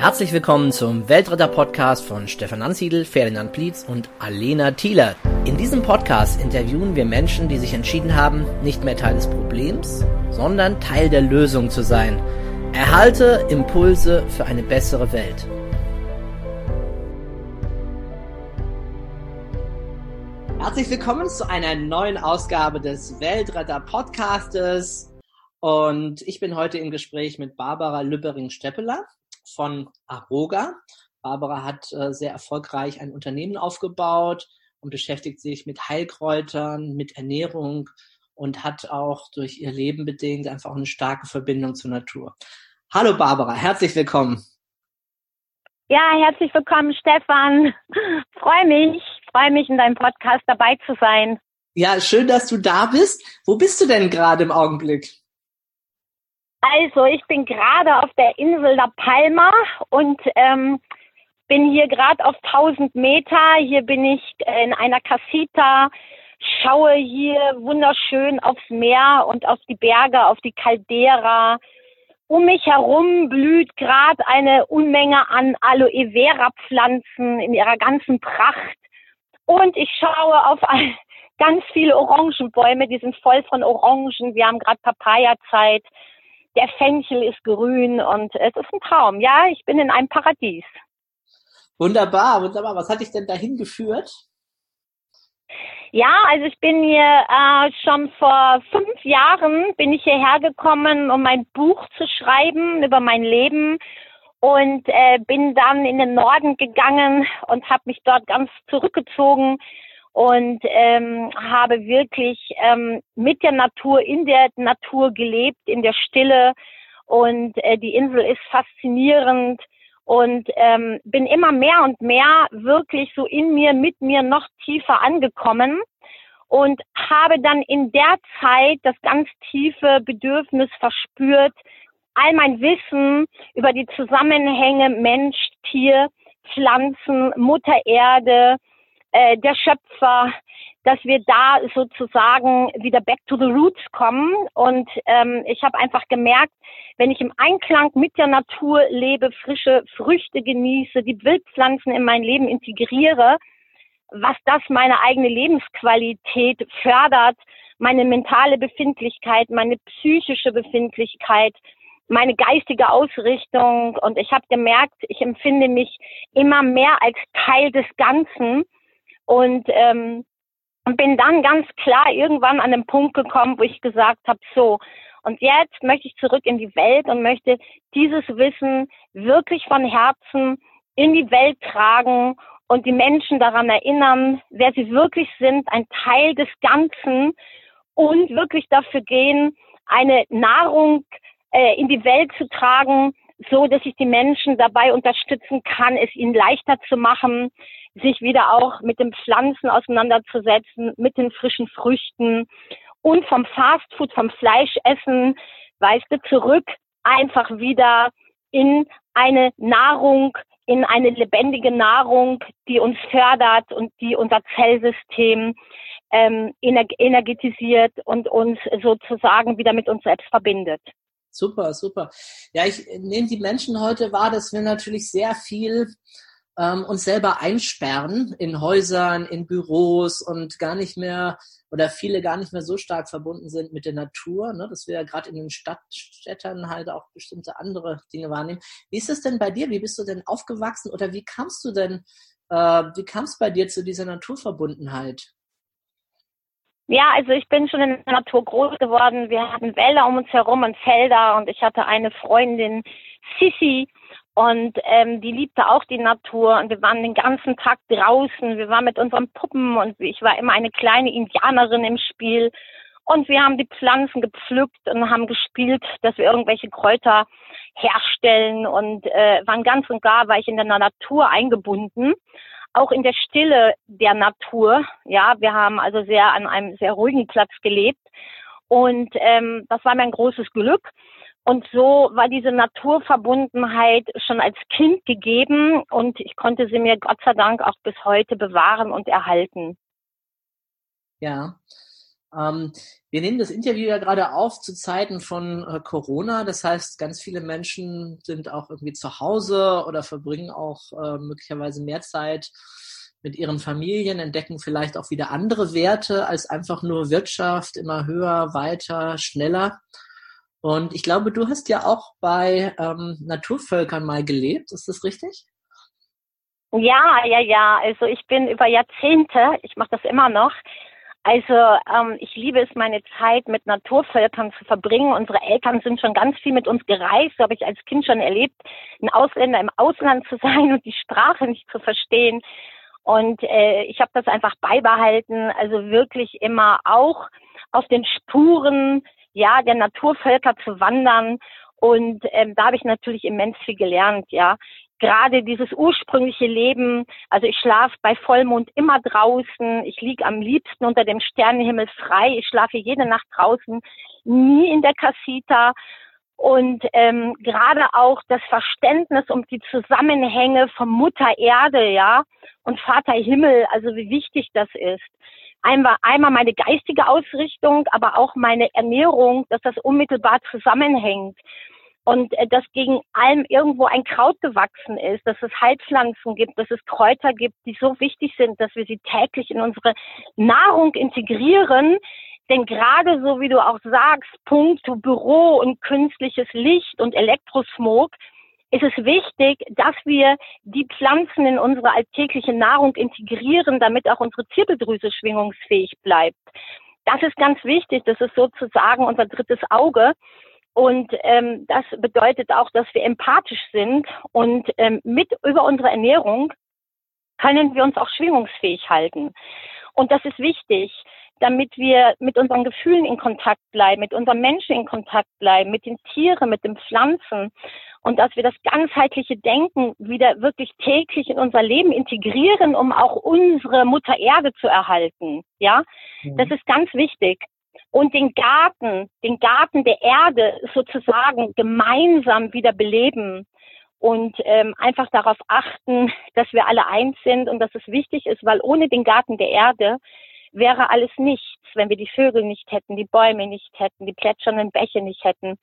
Herzlich willkommen zum Weltretter-Podcast von Stefan Ansiedel, Ferdinand Plietz und Alena Thieler. In diesem Podcast interviewen wir Menschen, die sich entschieden haben, nicht mehr Teil des Problems, sondern Teil der Lösung zu sein. Erhalte Impulse für eine bessere Welt. Herzlich willkommen zu einer neuen Ausgabe des Weltretter-Podcastes. Und ich bin heute im Gespräch mit Barbara Lübbering-Steppeler von Aroga. Barbara hat äh, sehr erfolgreich ein Unternehmen aufgebaut und beschäftigt sich mit Heilkräutern, mit Ernährung und hat auch durch ihr Leben bedingt einfach eine starke Verbindung zur Natur. Hallo Barbara, herzlich willkommen. Ja, herzlich willkommen, Stefan. Freue mich, freue mich in deinem Podcast dabei zu sein. Ja, schön, dass du da bist. Wo bist du denn gerade im Augenblick? Also, ich bin gerade auf der Insel La Palma und ähm, bin hier gerade auf 1000 Meter. Hier bin ich in einer Casita, schaue hier wunderschön aufs Meer und auf die Berge, auf die Caldera. Um mich herum blüht gerade eine Unmenge an Aloe Vera Pflanzen in ihrer ganzen Pracht. Und ich schaue auf ganz viele Orangenbäume, die sind voll von Orangen. Wir haben gerade Papaya-Zeit der Fenchel ist grün und es ist ein Traum. Ja, ich bin in einem Paradies. Wunderbar, wunderbar. Was hat dich denn dahin geführt? Ja, also ich bin hier äh, schon vor fünf Jahren bin ich hierher gekommen, um mein Buch zu schreiben über mein Leben und äh, bin dann in den Norden gegangen und habe mich dort ganz zurückgezogen und ähm, habe wirklich ähm, mit der Natur, in der Natur gelebt, in der Stille. Und äh, die Insel ist faszinierend und ähm, bin immer mehr und mehr wirklich so in mir, mit mir noch tiefer angekommen und habe dann in der Zeit das ganz tiefe Bedürfnis verspürt, all mein Wissen über die Zusammenhänge Mensch, Tier, Pflanzen, Mutter Erde, äh, der Schöpfer, dass wir da sozusagen wieder back to the roots kommen. Und ähm, ich habe einfach gemerkt, wenn ich im Einklang mit der Natur lebe, frische Früchte genieße, die Wildpflanzen in mein Leben integriere, was das meine eigene Lebensqualität fördert, meine mentale Befindlichkeit, meine psychische Befindlichkeit, meine geistige Ausrichtung. Und ich habe gemerkt, ich empfinde mich immer mehr als Teil des Ganzen und ähm, bin dann ganz klar irgendwann an den Punkt gekommen, wo ich gesagt habe, so, und jetzt möchte ich zurück in die Welt und möchte dieses Wissen wirklich von Herzen in die Welt tragen und die Menschen daran erinnern, wer sie wirklich sind, ein Teil des Ganzen und wirklich dafür gehen, eine Nahrung äh, in die Welt zu tragen, so dass ich die Menschen dabei unterstützen kann, es ihnen leichter zu machen, sich wieder auch mit den Pflanzen auseinanderzusetzen, mit den frischen Früchten und vom Fastfood, vom Fleischessen, weißt du, zurück einfach wieder in eine Nahrung, in eine lebendige Nahrung, die uns fördert und die unser Zellsystem ähm, energetisiert und uns sozusagen wieder mit uns selbst verbindet. Super, super. Ja, ich nehme die Menschen heute wahr, dass wir natürlich sehr viel ähm, uns selber einsperren in Häusern, in Büros und gar nicht mehr oder viele gar nicht mehr so stark verbunden sind mit der Natur, ne, dass wir ja gerade in den Stadtstädtern halt auch bestimmte andere Dinge wahrnehmen. Wie ist es denn bei dir? Wie bist du denn aufgewachsen oder wie kamst du denn, äh, wie kam es bei dir zu dieser Naturverbundenheit? Ja, also ich bin schon in der Natur groß geworden. Wir hatten Wälder um uns herum und Felder und ich hatte eine Freundin, Sissi, und ähm, die liebte auch die Natur und wir waren den ganzen Tag draußen. Wir waren mit unseren Puppen und ich war immer eine kleine Indianerin im Spiel. Und wir haben die Pflanzen gepflückt und haben gespielt, dass wir irgendwelche Kräuter herstellen und äh, waren ganz und gar, war ich in der Natur eingebunden. Auch in der Stille der Natur. Ja, wir haben also sehr an einem sehr ruhigen Platz gelebt. Und ähm, das war mir ein großes Glück. Und so war diese Naturverbundenheit schon als Kind gegeben und ich konnte sie mir Gott sei Dank auch bis heute bewahren und erhalten. Ja. Ähm, wir nehmen das Interview ja gerade auf zu Zeiten von äh, Corona. Das heißt, ganz viele Menschen sind auch irgendwie zu Hause oder verbringen auch äh, möglicherweise mehr Zeit mit ihren Familien, entdecken vielleicht auch wieder andere Werte als einfach nur Wirtschaft, immer höher, weiter, schneller. Und ich glaube, du hast ja auch bei ähm, Naturvölkern mal gelebt. Ist das richtig? Ja, ja, ja. Also ich bin über Jahrzehnte, ich mache das immer noch. Also ähm, ich liebe es, meine Zeit mit Naturvölkern zu verbringen. Unsere Eltern sind schon ganz viel mit uns gereist. So habe ich als Kind schon erlebt, ein Ausländer im Ausland zu sein und die Sprache nicht zu verstehen. Und äh, ich habe das einfach beibehalten. Also wirklich immer auch auf den Spuren ja, der Naturvölker zu wandern. Und ähm, da habe ich natürlich immens viel gelernt, ja. Gerade dieses ursprüngliche Leben, also ich schlafe bei Vollmond immer draußen, ich liege am liebsten unter dem Sternenhimmel frei, ich schlafe jede Nacht draußen, nie in der Casita. Und ähm, gerade auch das Verständnis um die Zusammenhänge von Mutter Erde, ja, und Vater Himmel, also wie wichtig das ist einmal, einmal meine geistige Ausrichtung, aber auch meine Ernährung, dass das unmittelbar zusammenhängt. Und äh, dass gegen allem irgendwo ein Kraut gewachsen ist, dass es Heilpflanzen gibt, dass es Kräuter gibt, die so wichtig sind, dass wir sie täglich in unsere Nahrung integrieren. Denn gerade so wie du auch sagst, Punkt Büro und künstliches Licht und Elektrosmog, ist es wichtig, dass wir die Pflanzen in unsere alltägliche Nahrung integrieren, damit auch unsere Zirbeldrüse schwingungsfähig bleibt. Das ist ganz wichtig. Das ist sozusagen unser drittes Auge. Und ähm, das bedeutet auch, dass wir empathisch sind und ähm, mit über unsere Ernährung können wir uns auch schwingungsfähig halten. Und das ist wichtig damit wir mit unseren Gefühlen in Kontakt bleiben, mit unseren Menschen in Kontakt bleiben, mit den Tieren, mit den Pflanzen und dass wir das ganzheitliche Denken wieder wirklich täglich in unser Leben integrieren, um auch unsere Mutter Erde zu erhalten. Ja, mhm. das ist ganz wichtig. Und den Garten, den Garten der Erde sozusagen gemeinsam wieder beleben und ähm, einfach darauf achten, dass wir alle eins sind und dass es wichtig ist, weil ohne den Garten der Erde wäre alles nichts, wenn wir die Vögel nicht hätten, die Bäume nicht hätten, die plätschernden Bäche nicht hätten,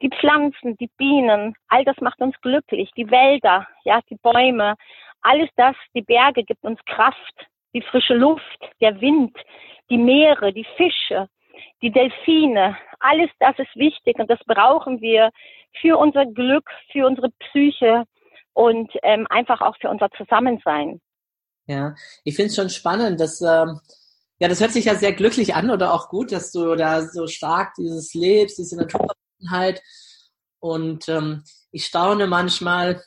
die Pflanzen, die Bienen, all das macht uns glücklich, die Wälder, ja, die Bäume, alles das, die Berge gibt uns Kraft, die frische Luft, der Wind, die Meere, die Fische, die Delfine, alles das ist wichtig und das brauchen wir für unser Glück, für unsere Psyche und ähm, einfach auch für unser Zusammensein. Ja, ich finde es schon spannend, dass ähm, ja, das hört sich ja sehr glücklich an oder auch gut, dass du da so stark dieses lebst, diese Naturverbundenheit. Und ähm, ich staune manchmal,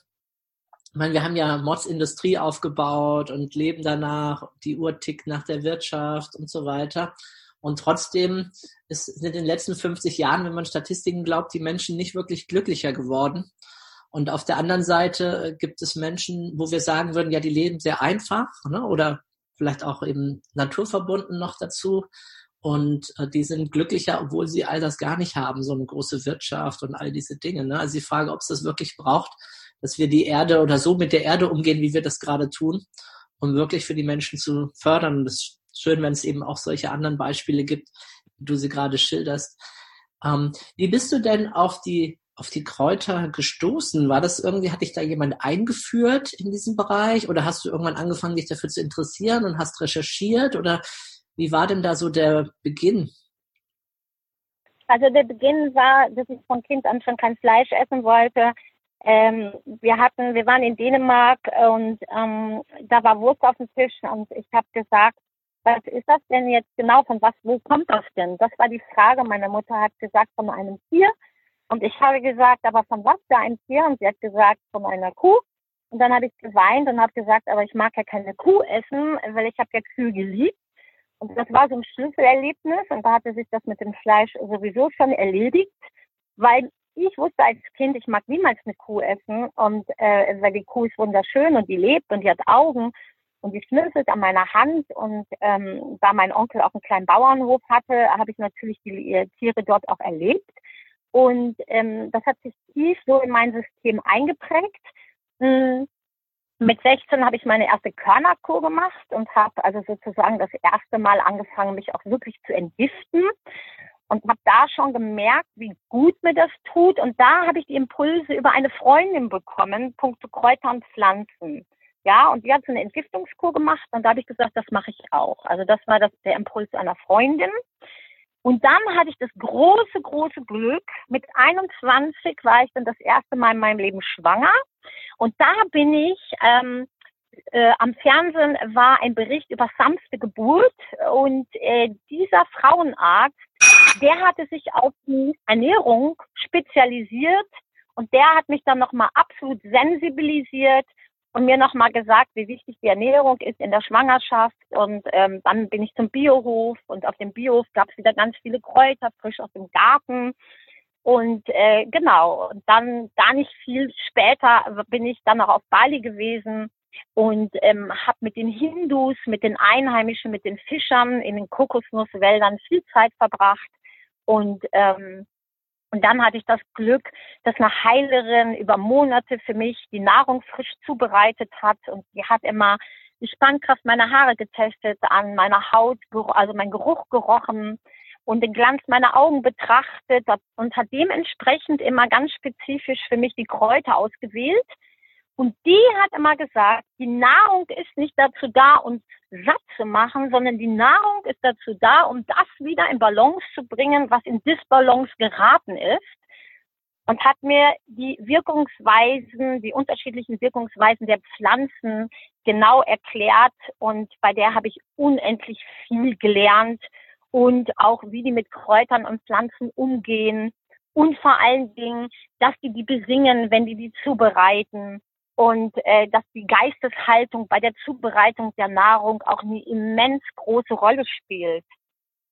ich meine, wir haben ja Modsindustrie aufgebaut und leben danach, die Uhr tickt nach der Wirtschaft und so weiter. Und trotzdem ist, sind in den letzten 50 Jahren, wenn man Statistiken glaubt, die Menschen nicht wirklich glücklicher geworden. Und auf der anderen Seite äh, gibt es Menschen, wo wir sagen würden, ja, die leben sehr einfach ne? oder vielleicht auch eben naturverbunden noch dazu. Und äh, die sind glücklicher, obwohl sie all das gar nicht haben, so eine große Wirtschaft und all diese Dinge. Ne? Also die Frage, ob es das wirklich braucht, dass wir die Erde oder so mit der Erde umgehen, wie wir das gerade tun, um wirklich für die Menschen zu fördern. Und es ist schön, wenn es eben auch solche anderen Beispiele gibt, wie du sie gerade schilderst. Ähm, wie bist du denn auf die auf die Kräuter gestoßen? War das irgendwie, hat dich da jemand eingeführt in diesem Bereich oder hast du irgendwann angefangen, dich dafür zu interessieren und hast recherchiert oder wie war denn da so der Beginn? Also der Beginn war, dass ich von Kind an schon kein Fleisch essen wollte. Ähm, wir hatten, wir waren in Dänemark und ähm, da war Wurst auf dem Tisch und ich habe gesagt, was ist das denn jetzt genau von was, wo kommt das denn? Das war die Frage. Meine Mutter hat gesagt von einem Tier und ich habe gesagt, aber von was für ein Tier? Und sie hat gesagt, von einer Kuh. Und dann habe ich geweint und habe gesagt, aber ich mag ja keine Kuh essen, weil ich habe ja Kühe geliebt. Und das war so ein Schlüsselerlebnis. Und da hatte sich das mit dem Fleisch sowieso schon erledigt, weil ich wusste als Kind, ich mag niemals eine Kuh essen. Und äh, weil die Kuh ist wunderschön und die lebt und die hat Augen und die schnüffelt an meiner Hand. Und ähm, da mein Onkel auch einen kleinen Bauernhof hatte, habe ich natürlich die äh, Tiere dort auch erlebt. Und ähm, das hat sich tief so in mein System eingeprägt. Hm. mit 16 habe ich meine erste Körnerkur gemacht und habe also sozusagen das erste Mal angefangen, mich auch wirklich zu entgiften und habe da schon gemerkt, wie gut mir das tut. Und da habe ich die Impulse über eine Freundin bekommen, Punkte Kräuter und Pflanzen. Ja, und die hat so eine Entgiftungskur gemacht und da habe ich gesagt, das mache ich auch. Also das war das, der Impuls einer Freundin. Und dann hatte ich das große, große Glück, mit 21 war ich dann das erste Mal in meinem Leben schwanger. Und da bin ich, ähm, äh, am Fernsehen war ein Bericht über sanfte Geburt und äh, dieser Frauenarzt, der hatte sich auf die Ernährung spezialisiert und der hat mich dann nochmal absolut sensibilisiert und mir nochmal gesagt, wie wichtig die Ernährung ist in der Schwangerschaft. Und ähm, dann bin ich zum Biohof und auf dem Biohof gab es wieder ganz viele Kräuter, frisch aus dem Garten. Und äh, genau, und dann gar nicht viel später bin ich dann noch auf Bali gewesen und ähm, habe mit den Hindus, mit den Einheimischen, mit den Fischern in den Kokosnusswäldern viel Zeit verbracht. Und ähm, und dann hatte ich das Glück, dass eine Heilerin über Monate für mich die Nahrung frisch zubereitet hat und die hat immer die Spannkraft meiner Haare getestet, an meiner Haut, also mein Geruch gerochen und den Glanz meiner Augen betrachtet und hat dementsprechend immer ganz spezifisch für mich die Kräuter ausgewählt. Und die hat immer gesagt, die Nahrung ist nicht dazu da, uns satt zu machen, sondern die Nahrung ist dazu da, um das wieder in Balance zu bringen, was in Disbalance geraten ist. Und hat mir die Wirkungsweisen, die unterschiedlichen Wirkungsweisen der Pflanzen genau erklärt. Und bei der habe ich unendlich viel gelernt und auch wie die mit Kräutern und Pflanzen umgehen. Und vor allen Dingen, dass die die besingen, wenn die die zubereiten und äh, dass die Geisteshaltung bei der Zubereitung der Nahrung auch eine immens große Rolle spielt.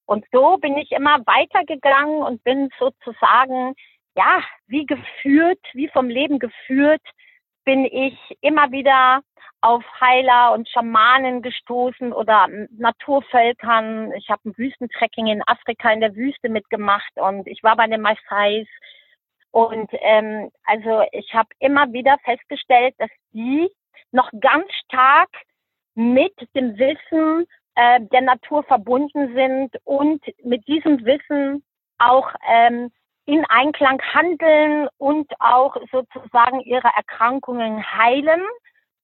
Und so bin ich immer weitergegangen und bin sozusagen, ja, wie geführt, wie vom Leben geführt, bin ich immer wieder auf Heiler und Schamanen gestoßen oder Naturvölkern. Ich habe ein Wüstentrekking in Afrika in der Wüste mitgemacht und ich war bei den Maasais und ähm, also ich habe immer wieder festgestellt, dass die noch ganz stark mit dem Wissen äh, der Natur verbunden sind und mit diesem Wissen auch ähm, in Einklang handeln und auch sozusagen ihre Erkrankungen heilen.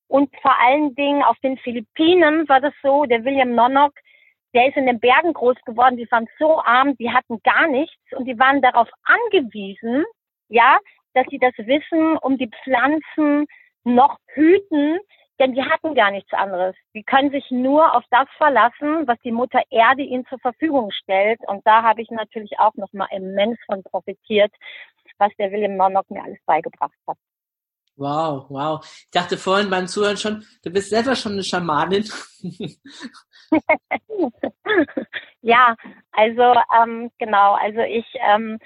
Und vor allen Dingen auf den Philippinen war das so, der William Nonnock, der ist in den Bergen groß geworden, die waren so arm, die hatten gar nichts und die waren darauf angewiesen, ja, dass sie das Wissen um die Pflanzen noch hüten, denn die hatten gar nichts anderes. Die können sich nur auf das verlassen, was die Mutter Erde ihnen zur Verfügung stellt. Und da habe ich natürlich auch nochmal immens von profitiert, was der William Monok mir alles beigebracht hat. Wow, wow. Ich dachte vorhin beim Zuhören schon, du bist selber schon eine Schamanin. ja, also ähm, genau, also ich ähm,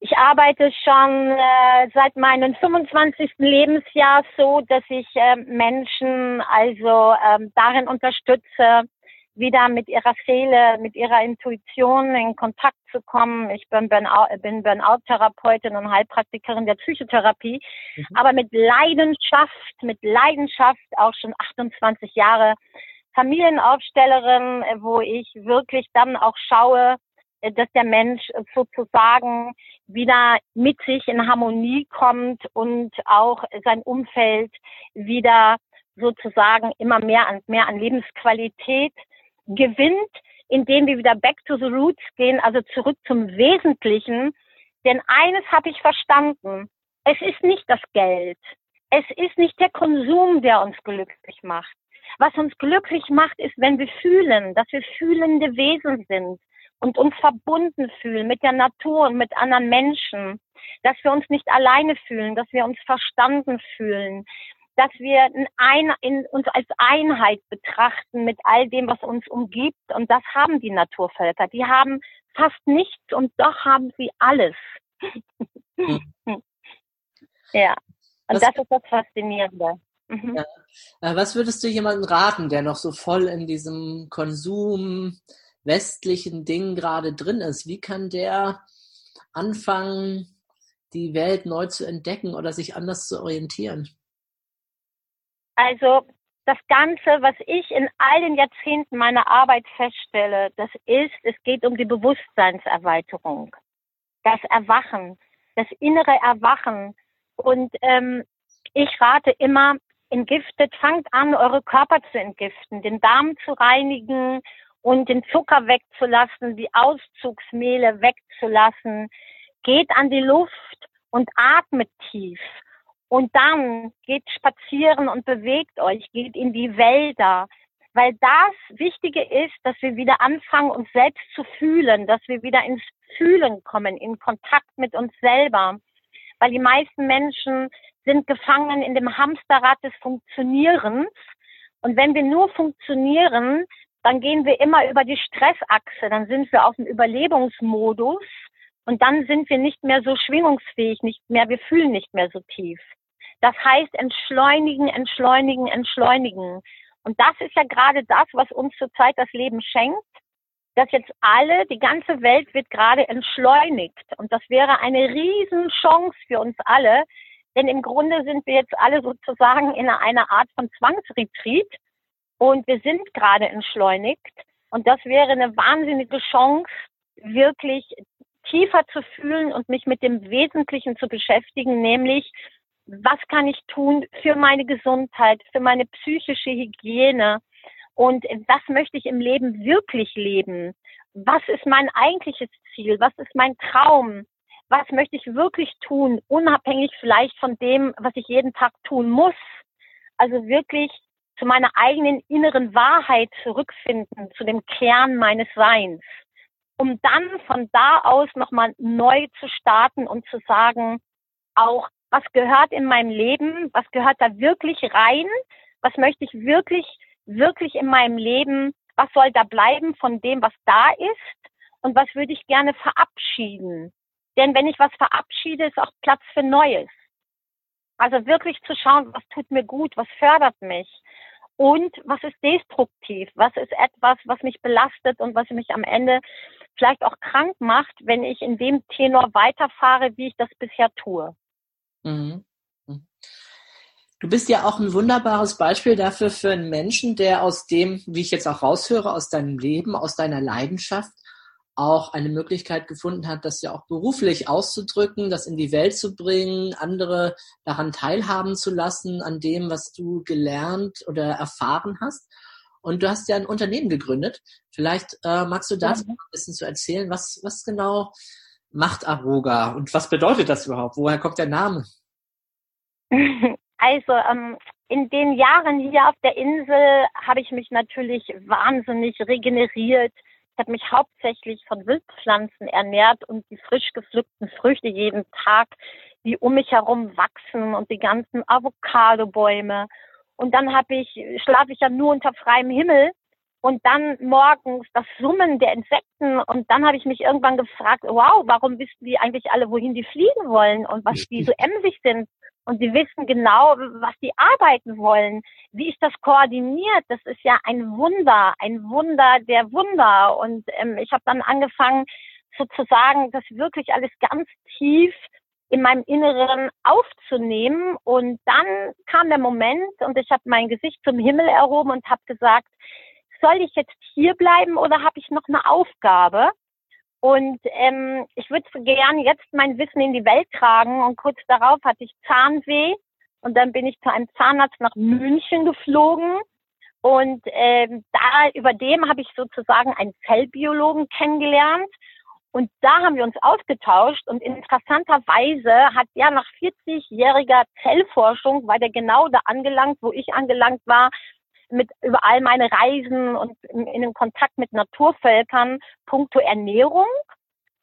ich arbeite schon äh, seit meinem 25. Lebensjahr so, dass ich äh, Menschen also ähm, darin unterstütze, wieder mit ihrer Seele, mit ihrer Intuition in Kontakt zu kommen. Ich bin, Burnout, Burnout-Therapeutin und Heilpraktikerin der Psychotherapie, mhm. aber mit Leidenschaft, mit Leidenschaft auch schon 28 Jahre Familienaufstellerin, wo ich wirklich dann auch schaue, dass der Mensch sozusagen wieder mit sich in Harmonie kommt und auch sein Umfeld wieder sozusagen immer mehr an, mehr an Lebensqualität gewinnt, indem wir wieder back to the roots gehen, also zurück zum Wesentlichen. Denn eines habe ich verstanden. Es ist nicht das Geld. Es ist nicht der Konsum, der uns glücklich macht. Was uns glücklich macht, ist, wenn wir fühlen, dass wir fühlende Wesen sind, und uns verbunden fühlen mit der Natur und mit anderen Menschen, dass wir uns nicht alleine fühlen, dass wir uns verstanden fühlen, dass wir in ein, in, uns als Einheit betrachten mit all dem, was uns umgibt. Und das haben die Naturvölker. Die haben fast nichts und doch haben sie alles. Ja, und was, das ist das Faszinierende. Mhm. Ja. Äh, was würdest du jemandem raten, der noch so voll in diesem Konsum, westlichen Ding gerade drin ist. Wie kann der anfangen, die Welt neu zu entdecken oder sich anders zu orientieren? Also das Ganze, was ich in all den Jahrzehnten meiner Arbeit feststelle, das ist, es geht um die Bewusstseinserweiterung, das Erwachen, das innere Erwachen. Und ähm, ich rate immer, entgiftet, fangt an, eure Körper zu entgiften, den Darm zu reinigen und den Zucker wegzulassen, die Auszugsmehle wegzulassen. Geht an die Luft und atmet tief. Und dann geht spazieren und bewegt euch, geht in die Wälder. Weil das Wichtige ist, dass wir wieder anfangen, uns selbst zu fühlen, dass wir wieder ins Fühlen kommen, in Kontakt mit uns selber. Weil die meisten Menschen sind gefangen in dem Hamsterrad des Funktionierens. Und wenn wir nur funktionieren, dann gehen wir immer über die Stressachse, dann sind wir auf dem Überlebensmodus und dann sind wir nicht mehr so schwingungsfähig, nicht mehr, wir fühlen nicht mehr so tief. Das heißt entschleunigen, entschleunigen, entschleunigen. Und das ist ja gerade das, was uns zurzeit das Leben schenkt, dass jetzt alle, die ganze Welt wird gerade entschleunigt. Und das wäre eine Riesenchance für uns alle, denn im Grunde sind wir jetzt alle sozusagen in einer Art von Zwangsretreat und wir sind gerade entschleunigt. Und das wäre eine wahnsinnige Chance, wirklich tiefer zu fühlen und mich mit dem Wesentlichen zu beschäftigen, nämlich was kann ich tun für meine Gesundheit, für meine psychische Hygiene und was möchte ich im Leben wirklich leben? Was ist mein eigentliches Ziel? Was ist mein Traum? was möchte ich wirklich tun, unabhängig vielleicht von dem, was ich jeden Tag tun muss. Also wirklich zu meiner eigenen inneren Wahrheit zurückfinden, zu dem Kern meines Seins, um dann von da aus nochmal neu zu starten und zu sagen, auch was gehört in meinem Leben, was gehört da wirklich rein, was möchte ich wirklich, wirklich in meinem Leben, was soll da bleiben von dem, was da ist? Und was würde ich gerne verabschieden. Denn wenn ich was verabschiede, ist auch Platz für Neues. Also wirklich zu schauen, was tut mir gut, was fördert mich und was ist destruktiv, was ist etwas, was mich belastet und was mich am Ende vielleicht auch krank macht, wenn ich in dem Tenor weiterfahre, wie ich das bisher tue. Mhm. mhm. Du bist ja auch ein wunderbares Beispiel dafür für einen Menschen, der aus dem, wie ich jetzt auch raushöre, aus deinem Leben, aus deiner Leidenschaft auch eine Möglichkeit gefunden hat, das ja auch beruflich auszudrücken, das in die Welt zu bringen, andere daran teilhaben zu lassen, an dem, was du gelernt oder erfahren hast. Und du hast ja ein Unternehmen gegründet. Vielleicht äh, magst du dazu ja. ein bisschen zu erzählen, was, was genau macht Aroga und was bedeutet das überhaupt? Woher kommt der Name? Also ähm, in den Jahren hier auf der Insel habe ich mich natürlich wahnsinnig regeneriert, habe mich hauptsächlich von Wildpflanzen ernährt und die frisch gepflückten Früchte jeden Tag, die um mich herum wachsen und die ganzen Avocadobäume. Und dann habe ich, schlafe ich ja nur unter freiem Himmel und dann morgens das Summen der Insekten und dann habe ich mich irgendwann gefragt, wow, warum wissen die eigentlich alle, wohin die fliegen wollen und was die so emsig sind und sie wissen genau, was sie arbeiten wollen. Wie ist das koordiniert? Das ist ja ein Wunder, ein Wunder der Wunder. Und ähm, ich habe dann angefangen, sozusagen das wirklich alles ganz tief in meinem Inneren aufzunehmen. Und dann kam der Moment und ich habe mein Gesicht zum Himmel erhoben und habe gesagt, soll ich jetzt hier bleiben oder habe ich noch eine Aufgabe? Und ähm, ich würde gern jetzt mein Wissen in die Welt tragen. Und kurz darauf hatte ich Zahnweh. Und dann bin ich zu einem Zahnarzt nach München geflogen. Und ähm, da über dem habe ich sozusagen einen Zellbiologen kennengelernt. Und da haben wir uns ausgetauscht. Und interessanterweise hat ja nach 40-jähriger Zellforschung, war der genau da angelangt, wo ich angelangt war, mit über all meine Reisen und in, in dem Kontakt mit Naturvölkern puncto Ernährung.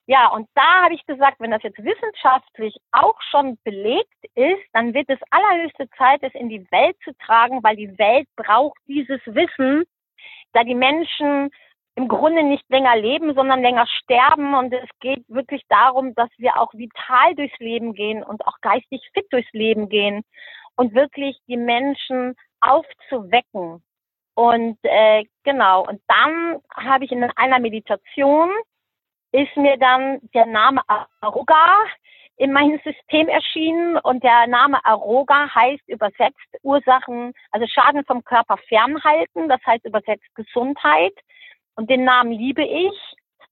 Ja, und da habe ich gesagt, wenn das jetzt wissenschaftlich auch schon belegt ist, dann wird es allerhöchste Zeit, es in die Welt zu tragen, weil die Welt braucht dieses Wissen, da die Menschen im Grunde nicht länger leben, sondern länger sterben. Und es geht wirklich darum, dass wir auch vital durchs Leben gehen und auch geistig fit durchs Leben gehen und wirklich die Menschen aufzuwecken. Und äh, genau, und dann habe ich in einer Meditation, ist mir dann der Name Aruga in meinem System erschienen und der Name Aroga heißt übersetzt Ursachen, also Schaden vom Körper fernhalten, das heißt übersetzt Gesundheit. Und den Namen liebe ich,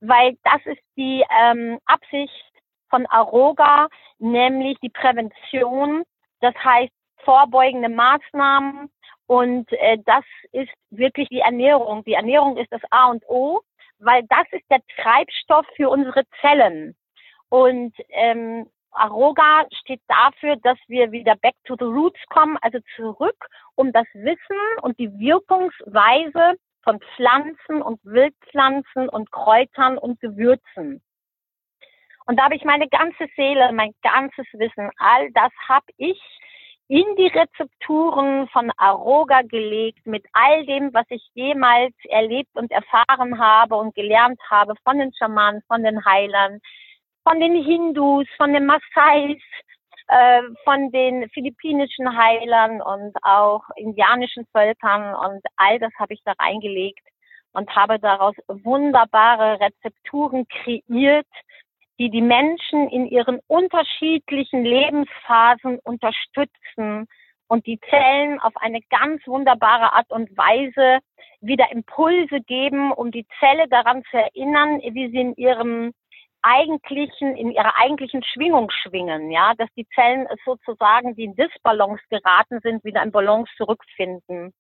weil das ist die ähm, Absicht von Aroga, nämlich die Prävention, das heißt vorbeugende Maßnahmen und äh, das ist wirklich die Ernährung. Die Ernährung ist das A und O, weil das ist der Treibstoff für unsere Zellen. Und ähm, Aroga steht dafür, dass wir wieder back to the roots kommen, also zurück, um das Wissen und die Wirkungsweise von Pflanzen und Wildpflanzen und Kräutern und Gewürzen. Und da habe ich meine ganze Seele, mein ganzes Wissen, all das habe ich in die Rezepturen von Aroga gelegt mit all dem, was ich jemals erlebt und erfahren habe und gelernt habe von den Schamanen, von den Heilern, von den Hindus, von den Maasais, äh, von den philippinischen Heilern und auch indianischen Völkern. Und all das habe ich da reingelegt und habe daraus wunderbare Rezepturen kreiert, die die Menschen in ihren unterschiedlichen Lebensphasen unterstützen und die Zellen auf eine ganz wunderbare Art und Weise wieder Impulse geben, um die Zelle daran zu erinnern, wie sie in ihrem eigentlichen, in ihrer eigentlichen Schwingung schwingen, ja, dass die Zellen sozusagen, die in Disbalance geraten sind, wieder in Balance zurückfinden.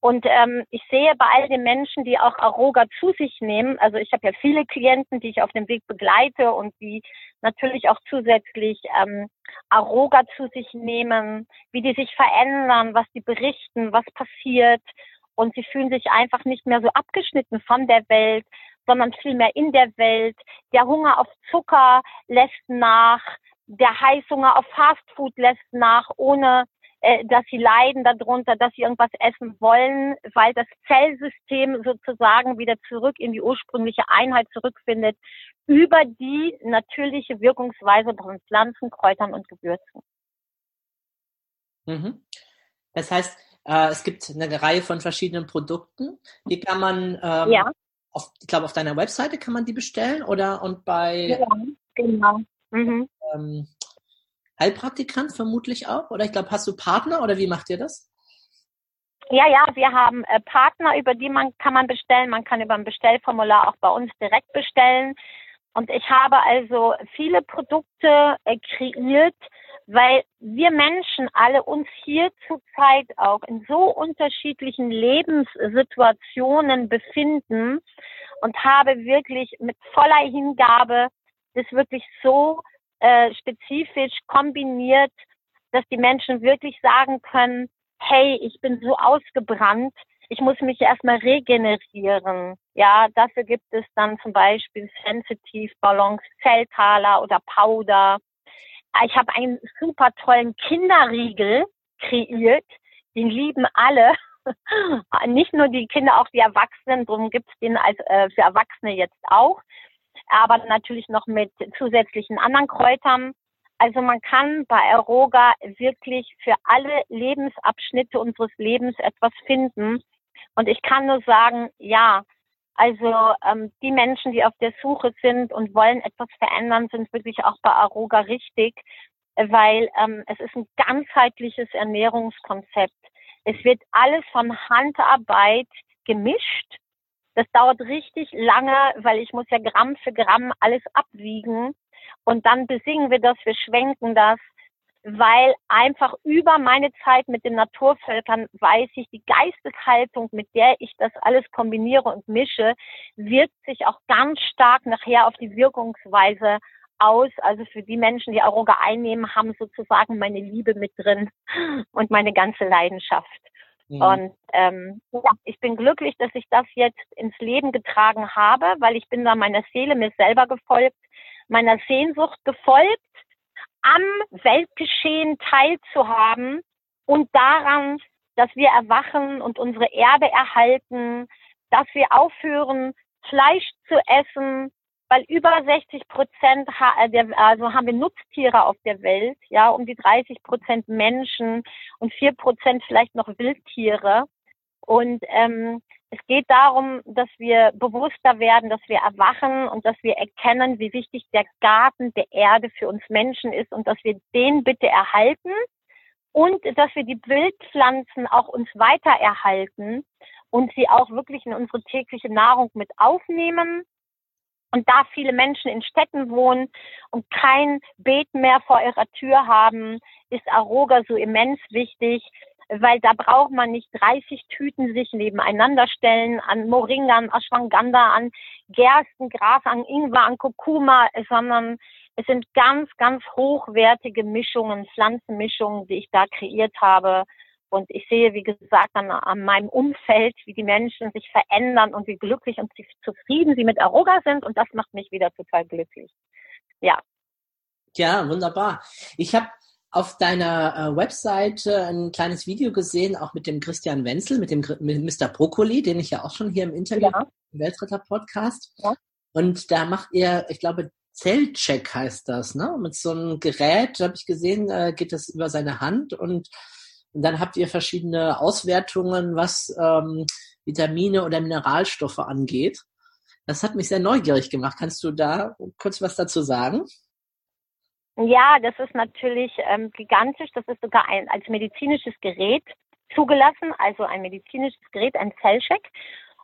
Und ähm, ich sehe bei all den Menschen, die auch Aroga zu sich nehmen, also ich habe ja viele Klienten, die ich auf dem Weg begleite und die natürlich auch zusätzlich ähm, Aroga zu sich nehmen, wie die sich verändern, was die berichten, was passiert. Und sie fühlen sich einfach nicht mehr so abgeschnitten von der Welt, sondern vielmehr in der Welt. Der Hunger auf Zucker lässt nach, der Heißhunger auf Fastfood lässt nach, ohne äh, dass sie leiden darunter, dass sie irgendwas essen wollen, weil das Zellsystem sozusagen wieder zurück in die ursprüngliche Einheit zurückfindet über die natürliche Wirkungsweise von Pflanzen, Kräutern und Gewürzen. Mhm. Das heißt, äh, es gibt eine Reihe von verschiedenen Produkten, die kann man ähm, ja auf, ich glaube, auf deiner Webseite kann man die bestellen oder und bei ja, genau. Mhm. Ähm, Heilpraktikant vermutlich auch? Oder ich glaube, hast du Partner oder wie macht ihr das? Ja, ja, wir haben äh, Partner, über die man kann man bestellen. Man kann über ein Bestellformular auch bei uns direkt bestellen. Und ich habe also viele Produkte äh, kreiert, weil wir Menschen alle uns hier zurzeit auch in so unterschiedlichen Lebenssituationen befinden und habe wirklich mit voller Hingabe das wirklich so äh, spezifisch kombiniert, dass die Menschen wirklich sagen können, hey, ich bin so ausgebrannt, ich muss mich erstmal regenerieren. Ja, dafür gibt es dann zum Beispiel Sensitive Ballons, Zelltaler oder Powder. Ich habe einen super tollen Kinderriegel kreiert. Den lieben alle. Nicht nur die Kinder, auch die Erwachsenen. Darum gibt es den als, äh, für Erwachsene jetzt auch. Aber natürlich noch mit zusätzlichen anderen Kräutern. Also man kann bei Aeroga wirklich für alle Lebensabschnitte unseres Lebens etwas finden. Und ich kann nur sagen, ja, also ähm, die Menschen, die auf der Suche sind und wollen etwas verändern, sind wirklich auch bei Aroga richtig, weil ähm, es ist ein ganzheitliches Ernährungskonzept. Es wird alles von Handarbeit gemischt. Das dauert richtig lange, weil ich muss ja Gramm für Gramm alles abwiegen. Und dann besingen wir das, wir schwenken das weil einfach über meine Zeit mit den Naturvölkern weiß ich, die Geisteshaltung, mit der ich das alles kombiniere und mische, wirkt sich auch ganz stark nachher auf die Wirkungsweise aus. Also für die Menschen, die Aroga einnehmen, haben sozusagen meine Liebe mit drin und meine ganze Leidenschaft. Mhm. Und ähm, ja, ich bin glücklich, dass ich das jetzt ins Leben getragen habe, weil ich bin da meiner Seele, mir selber gefolgt, meiner Sehnsucht gefolgt am Weltgeschehen teilzuhaben und daran, dass wir erwachen und unsere Erde erhalten, dass wir aufhören, Fleisch zu essen, weil über 60 Prozent äh, also haben wir Nutztiere auf der Welt, ja, um die 30 Prozent Menschen und vier Prozent vielleicht noch Wildtiere. Und ähm, es geht darum, dass wir bewusster werden, dass wir erwachen und dass wir erkennen, wie wichtig der Garten der Erde für uns Menschen ist und dass wir den bitte erhalten und dass wir die Wildpflanzen auch uns weiter erhalten und sie auch wirklich in unsere tägliche Nahrung mit aufnehmen. Und da viele Menschen in Städten wohnen und kein Beet mehr vor ihrer Tür haben, ist Aroga so immens wichtig, weil da braucht man nicht 30 Tüten sich nebeneinander stellen an Moringa, an Ashwagandha, an Gerstengras, an Ingwer, an Kurkuma, sondern es sind ganz, ganz hochwertige Mischungen, Pflanzenmischungen, die ich da kreiert habe. Und ich sehe, wie gesagt, an, an meinem Umfeld, wie die Menschen sich verändern und wie glücklich und zufrieden sie mit Aroga sind. Und das macht mich wieder total glücklich. Ja. Ja, wunderbar. Ich habe auf deiner äh, Webseite ein kleines Video gesehen, auch mit dem Christian Wenzel, mit dem mit Mr. Brokkoli, den ich ja auch schon hier im Interview ja. im Weltretter Podcast. Ja. Und da macht ihr, ich glaube, Zellcheck heißt das, ne? Mit so einem Gerät, habe ich gesehen, äh, geht das über seine Hand und, und dann habt ihr verschiedene Auswertungen, was ähm, Vitamine oder Mineralstoffe angeht. Das hat mich sehr neugierig gemacht. Kannst du da kurz was dazu sagen? Ja, das ist natürlich ähm, gigantisch. Das ist sogar ein als medizinisches Gerät zugelassen, also ein medizinisches Gerät, ein Zellcheck.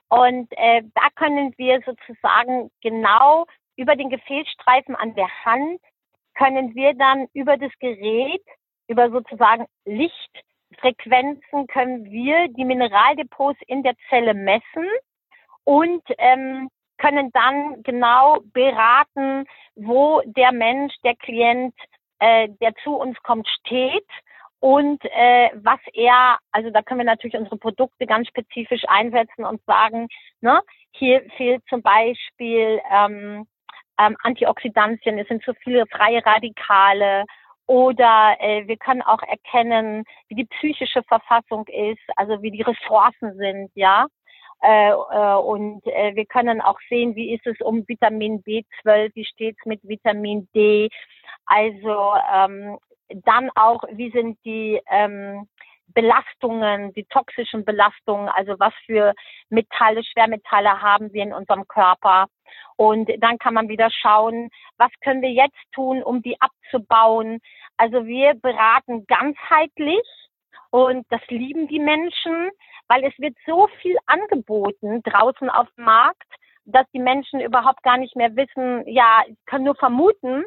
Und äh, da können wir sozusagen genau über den Gefäßstreifen an der Hand können wir dann über das Gerät, über sozusagen Lichtfrequenzen, können wir die Mineraldepots in der Zelle messen und ähm, können dann genau beraten, wo der Mensch, der Klient, äh, der zu uns kommt, steht und äh, was er, also da können wir natürlich unsere Produkte ganz spezifisch einsetzen und sagen, ne, hier fehlt zum Beispiel ähm, ähm, Antioxidantien, es sind zu viele freie Radikale oder äh, wir können auch erkennen, wie die psychische Verfassung ist, also wie die Ressourcen sind, ja. Äh, äh, und äh, wir können auch sehen, wie ist es um Vitamin B12, wie steht es mit Vitamin D. Also ähm, dann auch, wie sind die ähm, Belastungen, die toxischen Belastungen, also was für Metalle, Schwermetalle haben wir in unserem Körper. Und dann kann man wieder schauen, was können wir jetzt tun, um die abzubauen. Also wir beraten ganzheitlich und das lieben die Menschen weil es wird so viel angeboten draußen auf dem Markt, dass die Menschen überhaupt gar nicht mehr wissen, ja, können nur vermuten,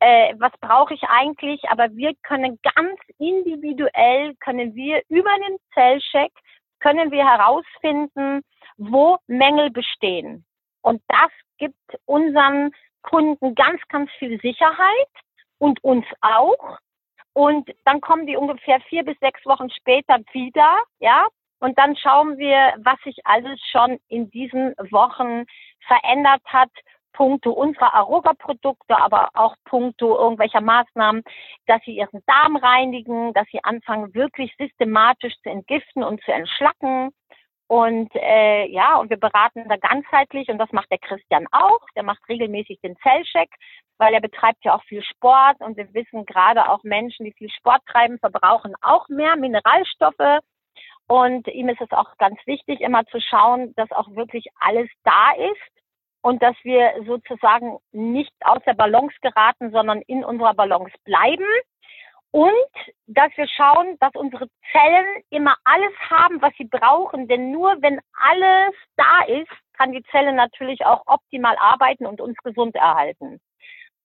äh, was brauche ich eigentlich, aber wir können ganz individuell, können wir über den Zellcheck, können wir herausfinden, wo Mängel bestehen. Und das gibt unseren Kunden ganz, ganz viel Sicherheit und uns auch. Und dann kommen die ungefähr vier bis sechs Wochen später wieder, ja, und dann schauen wir, was sich alles schon in diesen Wochen verändert hat, puncto unserer Aroga-Produkte, aber auch puncto irgendwelcher Maßnahmen, dass sie ihren Darm reinigen, dass sie anfangen, wirklich systematisch zu entgiften und zu entschlacken. Und äh, ja, und wir beraten da ganzheitlich und das macht der Christian auch. Der macht regelmäßig den Zellcheck, weil er betreibt ja auch viel Sport und wir wissen gerade auch Menschen, die viel Sport treiben, verbrauchen auch mehr Mineralstoffe und ihm ist es auch ganz wichtig, immer zu schauen, dass auch wirklich alles da ist und dass wir sozusagen nicht aus der Balance geraten, sondern in unserer Balance bleiben. Und dass wir schauen, dass unsere Zellen immer alles haben, was sie brauchen. Denn nur wenn alles da ist, kann die Zelle natürlich auch optimal arbeiten und uns gesund erhalten.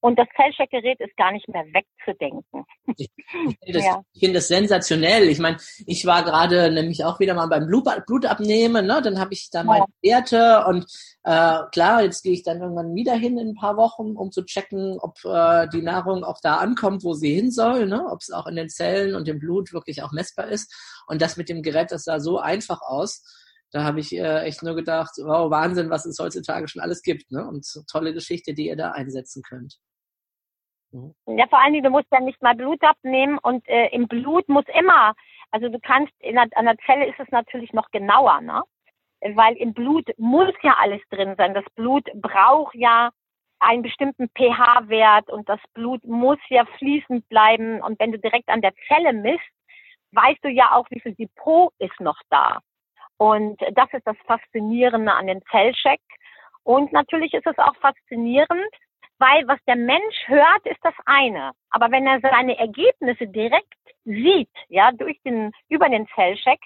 Und das Zellcheckgerät ist gar nicht mehr wegzudenken. Ich, finde das, ja. find das sensationell. Ich meine, ich war gerade nämlich auch wieder mal beim Blut, Blutabnehmen, ne? dann habe ich da meine ja. Werte und äh, klar, jetzt gehe ich dann irgendwann wieder hin in ein paar Wochen, um zu checken, ob äh, die Nahrung auch da ankommt, wo sie hin soll, ne? ob es auch in den Zellen und im Blut wirklich auch messbar ist. Und das mit dem Gerät, das sah so einfach aus. Da habe ich äh, echt nur gedacht, wow, Wahnsinn, was es heutzutage schon alles gibt. Ne? Und tolle Geschichte, die ihr da einsetzen könnt. Mhm. Ja, vor allen Dingen, du musst ja nicht mal Blut abnehmen und äh, im Blut muss immer, also du kannst, in der, an der Zelle ist es natürlich noch genauer, ne? Weil im Blut muss ja alles drin sein. Das Blut braucht ja einen bestimmten pH-Wert und das Blut muss ja fließend bleiben. Und wenn du direkt an der Zelle misst, weißt du ja auch, wie viel Depot ist noch da. Und das ist das Faszinierende an dem Zellcheck. Und natürlich ist es auch faszinierend, weil was der Mensch hört, ist das eine. Aber wenn er seine Ergebnisse direkt sieht, ja, durch den, über den Zellcheck,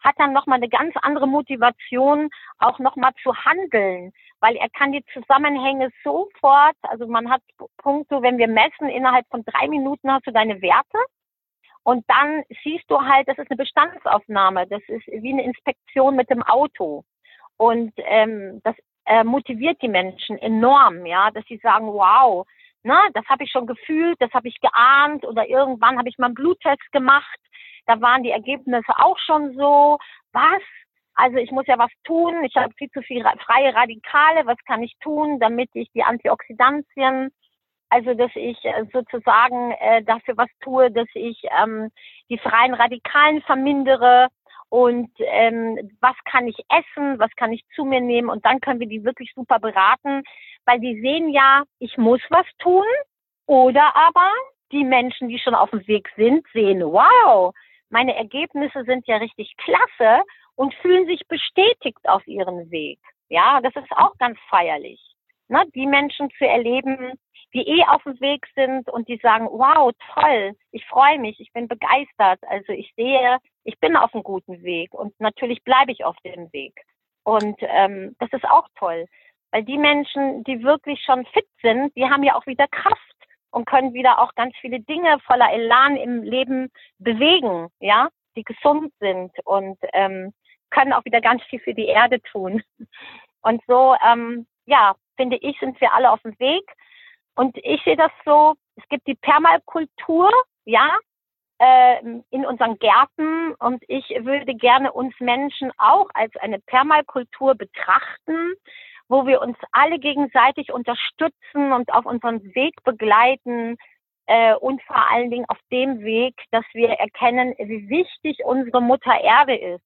hat dann nochmal eine ganz andere Motivation, auch nochmal zu handeln, weil er kann die Zusammenhänge sofort, also man hat Punkte, wenn wir messen, innerhalb von drei Minuten hast du deine Werte und dann siehst du halt, das ist eine Bestandsaufnahme, das ist wie eine Inspektion mit dem Auto. Und ähm, das äh, motiviert die Menschen enorm, ja, dass sie sagen, wow, na, das habe ich schon gefühlt, das habe ich geahnt oder irgendwann habe ich mal einen Bluttest gemacht. Da waren die Ergebnisse auch schon so, was? Also ich muss ja was tun, ich habe viel zu viel freie Radikale, was kann ich tun, damit ich die Antioxidantien, also dass ich äh, sozusagen äh, dafür was tue, dass ich ähm, die freien Radikalen vermindere und ähm, was kann ich essen, was kann ich zu mir nehmen und dann können wir die wirklich super beraten, weil die sehen ja, ich muss was tun oder aber die Menschen, die schon auf dem Weg sind, sehen, wow, meine Ergebnisse sind ja richtig klasse und fühlen sich bestätigt auf ihren Weg. Ja, das ist auch ganz feierlich. Ne? Die Menschen zu erleben, die eh auf dem Weg sind und die sagen, wow, toll, ich freue mich, ich bin begeistert. Also ich sehe, ich bin auf einem guten Weg und natürlich bleibe ich auf dem Weg. Und ähm, das ist auch toll, weil die Menschen, die wirklich schon fit sind, die haben ja auch wieder Kraft und können wieder auch ganz viele Dinge voller Elan im Leben bewegen, ja, die gesund sind und ähm, können auch wieder ganz viel für die Erde tun. Und so, ähm, ja, finde ich, sind wir alle auf dem Weg. Und ich sehe das so, es gibt die Permakultur, ja, äh, in unseren Gärten. Und ich würde gerne uns Menschen auch als eine Permakultur betrachten, wo wir uns alle gegenseitig unterstützen und auf unserem Weg begleiten äh, und vor allen Dingen auf dem Weg, dass wir erkennen, wie wichtig unsere Mutter Erde ist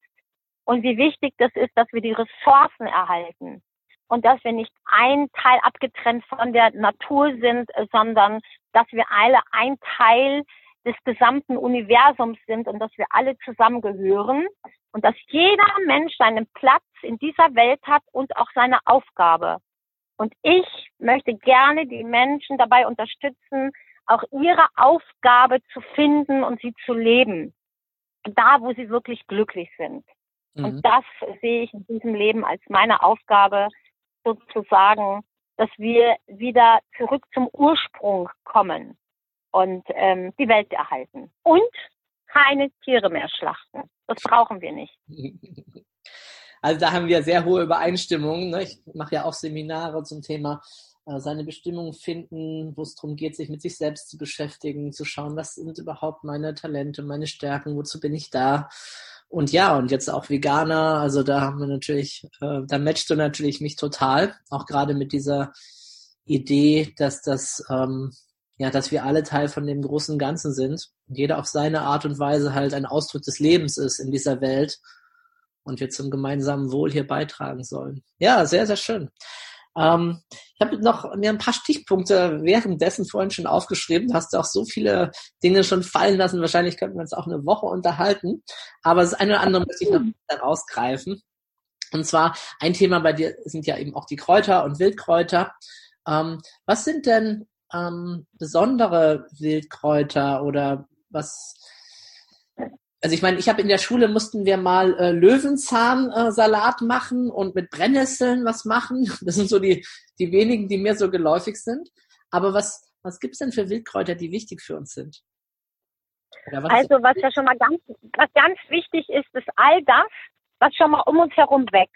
und wie wichtig das ist, dass wir die Ressourcen erhalten und dass wir nicht ein Teil abgetrennt von der Natur sind, sondern dass wir alle ein Teil des gesamten Universums sind und dass wir alle zusammengehören und dass jeder Mensch seinen Platz in dieser Welt hat und auch seine Aufgabe. Und ich möchte gerne die Menschen dabei unterstützen, auch ihre Aufgabe zu finden und sie zu leben. Da, wo sie wirklich glücklich sind. Mhm. Und das sehe ich in diesem Leben als meine Aufgabe, sozusagen, dass wir wieder zurück zum Ursprung kommen und ähm, die Welt erhalten. Und keine Tiere mehr schlachten. Das brauchen wir nicht. Also da haben wir sehr hohe Übereinstimmungen. Ne? Ich mache ja auch Seminare zum Thema äh, seine Bestimmung finden, wo es darum geht, sich mit sich selbst zu beschäftigen, zu schauen, was sind überhaupt meine Talente, meine Stärken, wozu bin ich da. Und ja, und jetzt auch Veganer, also da haben wir natürlich, äh, da matchst du natürlich mich total, auch gerade mit dieser Idee, dass das ähm, ja, dass wir alle Teil von dem großen Ganzen sind und jeder auf seine Art und Weise halt ein Ausdruck des Lebens ist in dieser Welt und wir zum gemeinsamen Wohl hier beitragen sollen. Ja, sehr, sehr schön. Ähm, ich habe noch mir ein paar Stichpunkte währenddessen vorhin schon aufgeschrieben. Du hast auch so viele Dinge schon fallen lassen. Wahrscheinlich könnten wir uns auch eine Woche unterhalten. Aber das eine oder andere möchte ich noch herausgreifen. Und zwar ein Thema bei dir sind ja eben auch die Kräuter und Wildkräuter. Ähm, was sind denn ähm, besondere Wildkräuter oder was? Also ich meine, ich habe in der Schule mussten wir mal äh, Löwenzahnsalat äh, machen und mit Brennnesseln was machen. Das sind so die, die wenigen, die mir so geläufig sind. Aber was, was gibt's denn für Wildkräuter, die wichtig für uns sind? Was also was ja schon mal ganz, was ganz wichtig ist, ist all das, was schon mal um uns herum wächst.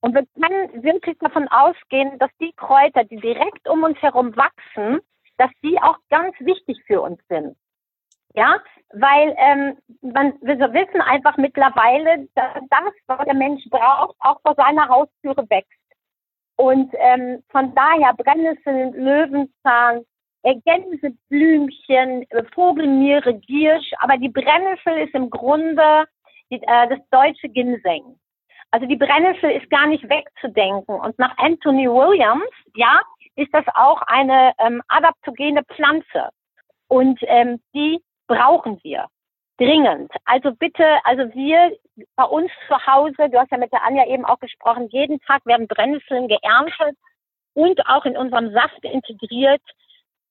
Und wir können wirklich davon ausgehen, dass die Kräuter, die direkt um uns herum wachsen, dass die auch ganz wichtig für uns sind. Ja, weil ähm, man, wir wissen einfach mittlerweile, dass das, was der Mensch braucht, auch vor seiner Haustüre wächst. Und ähm, von daher Brennnesseln, Löwenzahn, Gänseblümchen, äh, Vogelmiere, Giersch, aber die Brennnessel ist im Grunde die, äh, das deutsche Ginseng. Also die Brennnessel ist gar nicht wegzudenken. Und nach Anthony Williams, ja, ist das auch eine ähm, adaptogene Pflanze. Und ähm, die brauchen wir. dringend. Also bitte, also wir bei uns zu Hause, du hast ja mit der Anja eben auch gesprochen, jeden Tag werden Brennnesseln geerntet und auch in unserem Saft integriert.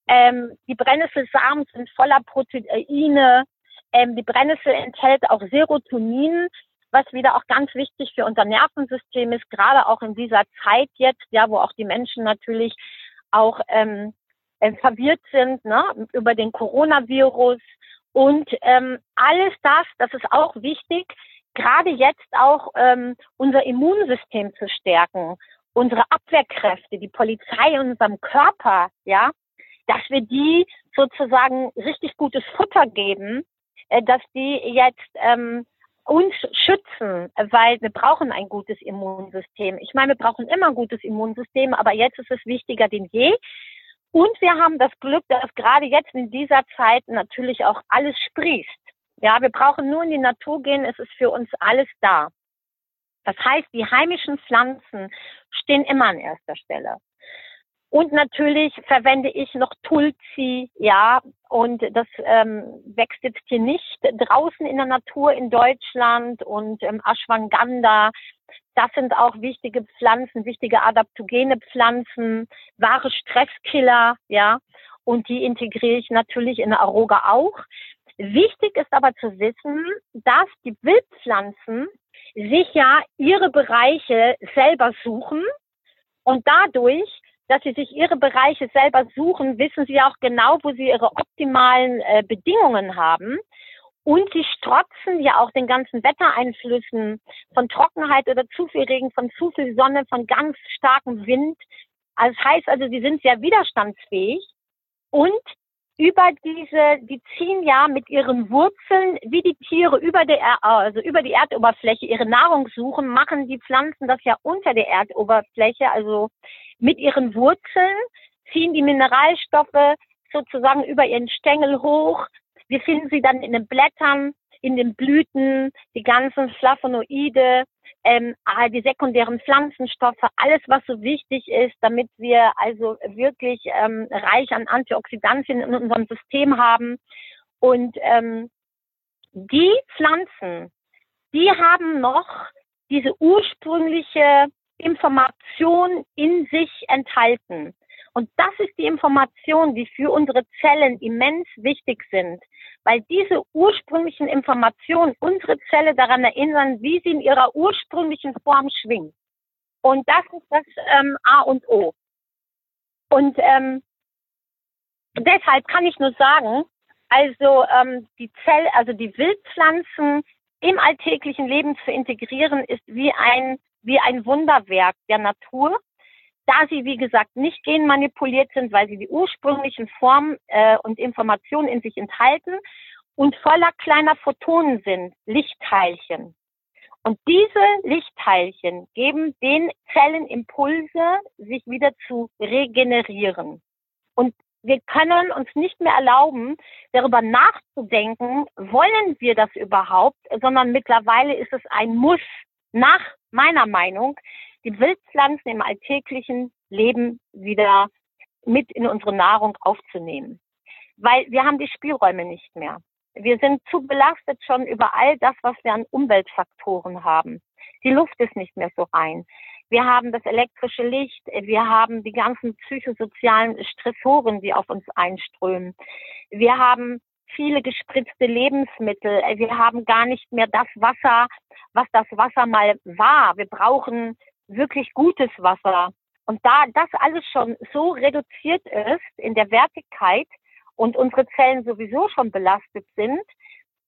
Ähm, die Brennnesselsamen sind voller Proteine. Ähm, die Brennnessel enthält auch Serotonin, was wieder auch ganz wichtig für unser Nervensystem ist, gerade auch in dieser Zeit jetzt, ja, wo auch die Menschen natürlich auch ähm, äh, verwirrt sind ne, über den Coronavirus und ähm, alles das, das ist auch wichtig, gerade jetzt auch ähm, unser Immunsystem zu stärken, unsere Abwehrkräfte, die Polizei in unserem Körper, ja, dass wir die sozusagen richtig gutes Futter geben, äh, dass die jetzt ähm, uns schützen, weil wir brauchen ein gutes Immunsystem. Ich meine, wir brauchen immer ein gutes Immunsystem, aber jetzt ist es wichtiger denn je. Und wir haben das Glück, dass gerade jetzt in dieser Zeit natürlich auch alles sprießt. Ja, wir brauchen nur in die Natur gehen, es ist für uns alles da. Das heißt, die heimischen Pflanzen stehen immer an erster Stelle. Und natürlich verwende ich noch Tulsi, ja, und das ähm, wächst jetzt hier nicht draußen in der Natur in Deutschland und ähm, Ashwagandha. Das sind auch wichtige Pflanzen, wichtige adaptogene Pflanzen, wahre Stresskiller, ja, und die integriere ich natürlich in der Aroga auch. Wichtig ist aber zu wissen, dass die Wildpflanzen sich ja ihre Bereiche selber suchen und dadurch dass sie sich ihre Bereiche selber suchen, wissen sie auch genau, wo sie ihre optimalen äh, Bedingungen haben. Und sie strotzen ja auch den ganzen Wettereinflüssen von Trockenheit oder zu viel Regen, von zu viel Sonne, von ganz starkem Wind. Also das heißt also, sie sind sehr widerstandsfähig und über diese, die ziehen ja mit ihren Wurzeln, wie die Tiere über der, also über die Erdoberfläche ihre Nahrung suchen, machen die Pflanzen das ja unter der Erdoberfläche, also mit ihren Wurzeln, ziehen die Mineralstoffe sozusagen über ihren Stängel hoch. Wir finden sie dann in den Blättern, in den Blüten, die ganzen Flavonoide, ähm, die sekundären Pflanzenstoffe, alles, was so wichtig ist, damit wir also wirklich ähm, reich an Antioxidantien in unserem System haben. Und ähm, die Pflanzen, die haben noch diese ursprüngliche Information in sich enthalten. Und das ist die Information, die für unsere Zellen immens wichtig sind, weil diese ursprünglichen Informationen unsere Zelle daran erinnern, wie sie in ihrer ursprünglichen Form schwingt. Und das ist das ähm, A und O. Und ähm, deshalb kann ich nur sagen, also ähm, die Zell, also die Wildpflanzen im alltäglichen Leben zu integrieren, ist wie ein wie ein Wunderwerk der Natur da sie, wie gesagt, nicht genmanipuliert sind, weil sie die ursprünglichen Formen äh, und Informationen in sich enthalten und voller kleiner Photonen sind, Lichtteilchen. Und diese Lichtteilchen geben den Zellen Impulse, sich wieder zu regenerieren. Und wir können uns nicht mehr erlauben, darüber nachzudenken, wollen wir das überhaupt, sondern mittlerweile ist es ein Muss, nach meiner Meinung, die Wildpflanzen im alltäglichen Leben wieder mit in unsere Nahrung aufzunehmen. Weil wir haben die Spielräume nicht mehr. Wir sind zu belastet schon über all das, was wir an Umweltfaktoren haben. Die Luft ist nicht mehr so rein. Wir haben das elektrische Licht. Wir haben die ganzen psychosozialen Stressoren, die auf uns einströmen. Wir haben viele gespritzte Lebensmittel. Wir haben gar nicht mehr das Wasser, was das Wasser mal war. Wir brauchen wirklich gutes Wasser. Und da das alles schon so reduziert ist in der Wertigkeit und unsere Zellen sowieso schon belastet sind,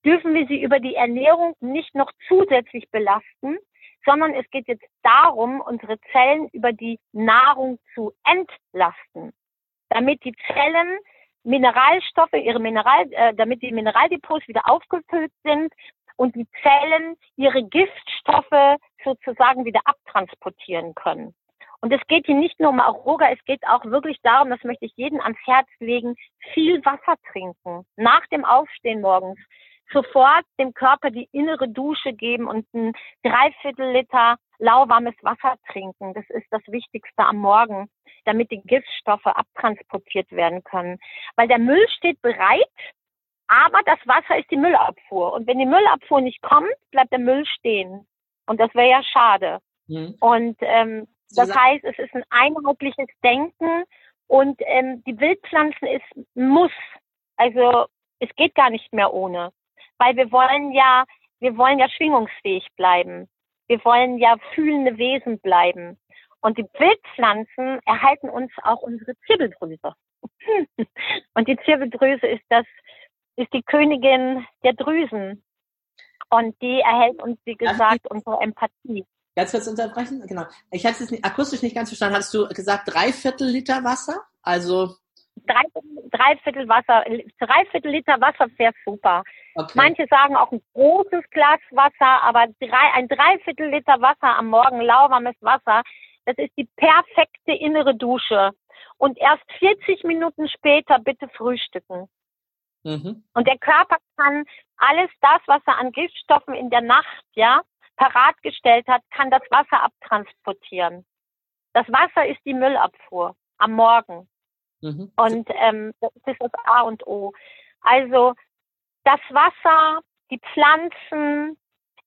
dürfen wir sie über die Ernährung nicht noch zusätzlich belasten, sondern es geht jetzt darum, unsere Zellen über die Nahrung zu entlasten, damit die Zellen Mineralstoffe, ihre Mineral, äh, damit die Mineraldepots wieder aufgefüllt sind und die Zellen ihre Giftstoffe sozusagen wieder abtransportieren können. Und es geht hier nicht nur um Aroga, es geht auch wirklich darum, das möchte ich jedem ans Herz legen, viel Wasser trinken. Nach dem Aufstehen morgens sofort dem Körper die innere Dusche geben und ein Dreiviertel Liter lauwarmes Wasser trinken. Das ist das Wichtigste am Morgen, damit die Giftstoffe abtransportiert werden können. Weil der Müll steht bereit Aber das Wasser ist die Müllabfuhr. Und wenn die Müllabfuhr nicht kommt, bleibt der Müll stehen. Und das wäre ja schade. Mhm. Und ähm, das heißt, es ist ein einheitliches Denken und ähm, die Wildpflanzen ist muss. Also es geht gar nicht mehr ohne. Weil wir wollen ja, wir wollen ja schwingungsfähig bleiben. Wir wollen ja fühlende Wesen bleiben. Und die Wildpflanzen erhalten uns auch unsere Zirbeldrüse. und die Zirbeldrüse ist das, ist die Königin der Drüsen. Und die erhält uns, wie gesagt, unsere Empathie. Ganz kurz unterbrechen? Genau. Ich hatte es akustisch nicht ganz verstanden. Hast du gesagt, drei Viertel Liter Wasser? Also. Drei, drei Viertel Wasser, drei Viertel Liter Wasser wäre super. Okay. Manche sagen auch ein großes Glas Wasser, aber drei, ein Dreiviertel Liter Wasser am Morgen, lauwarmes Wasser, das ist die perfekte innere Dusche. Und erst 40 Minuten später bitte frühstücken. Mhm. Und der Körper kann alles das, was er an Giftstoffen in der Nacht, ja, parat gestellt hat, kann das Wasser abtransportieren. Das Wasser ist die Müllabfuhr am Morgen. Mhm. Und ähm, das ist das A und O. Also das Wasser, die Pflanzen,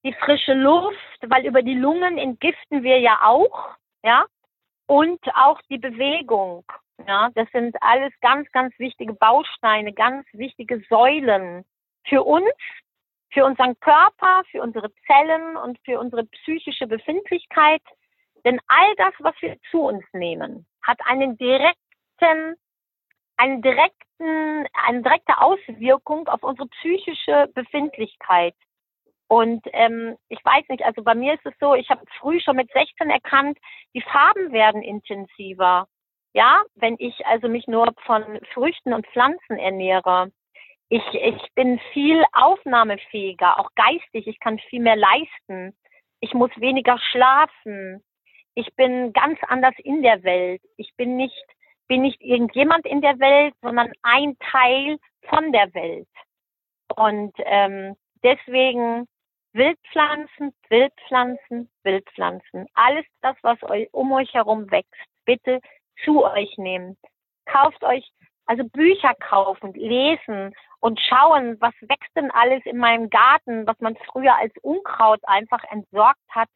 die frische Luft, weil über die Lungen entgiften wir ja auch, ja, und auch die Bewegung. Ja, das sind alles ganz, ganz wichtige Bausteine, ganz wichtige Säulen für uns für unseren Körper, für unsere Zellen und für unsere psychische Befindlichkeit. Denn all das, was wir zu uns nehmen, hat einen direkten, einen direkten, eine direkte Auswirkung auf unsere psychische Befindlichkeit. Und ähm, ich weiß nicht, also bei mir ist es so, ich habe früh schon mit 16 erkannt, die Farben werden intensiver. Ja, wenn ich also mich nur von Früchten und Pflanzen ernähre ich, ich bin viel aufnahmefähiger, auch geistig. Ich kann viel mehr leisten. Ich muss weniger schlafen. Ich bin ganz anders in der Welt. Ich bin nicht, bin nicht irgendjemand in der Welt, sondern ein Teil von der Welt. Und ähm, deswegen Wildpflanzen, Wildpflanzen, Wildpflanzen. Alles das, was euch, um euch herum wächst, bitte zu euch nehmen. Kauft euch also Bücher kaufen, lesen und schauen, was wächst denn alles in meinem Garten, was man früher als Unkraut einfach entsorgt hat.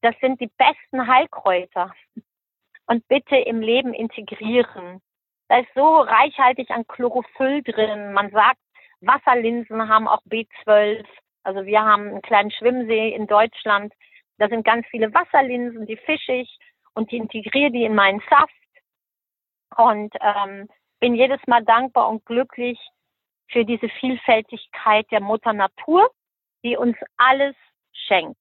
Das sind die besten Heilkräuter. Und bitte im Leben integrieren. Da ist so reichhaltig an Chlorophyll drin. Man sagt, Wasserlinsen haben auch B12. Also wir haben einen kleinen Schwimmsee in Deutschland. Da sind ganz viele Wasserlinsen, die fische ich und die integriere die in meinen Saft. Und ähm, bin jedes Mal dankbar und glücklich für diese Vielfältigkeit der Mutter Natur, die uns alles schenkt.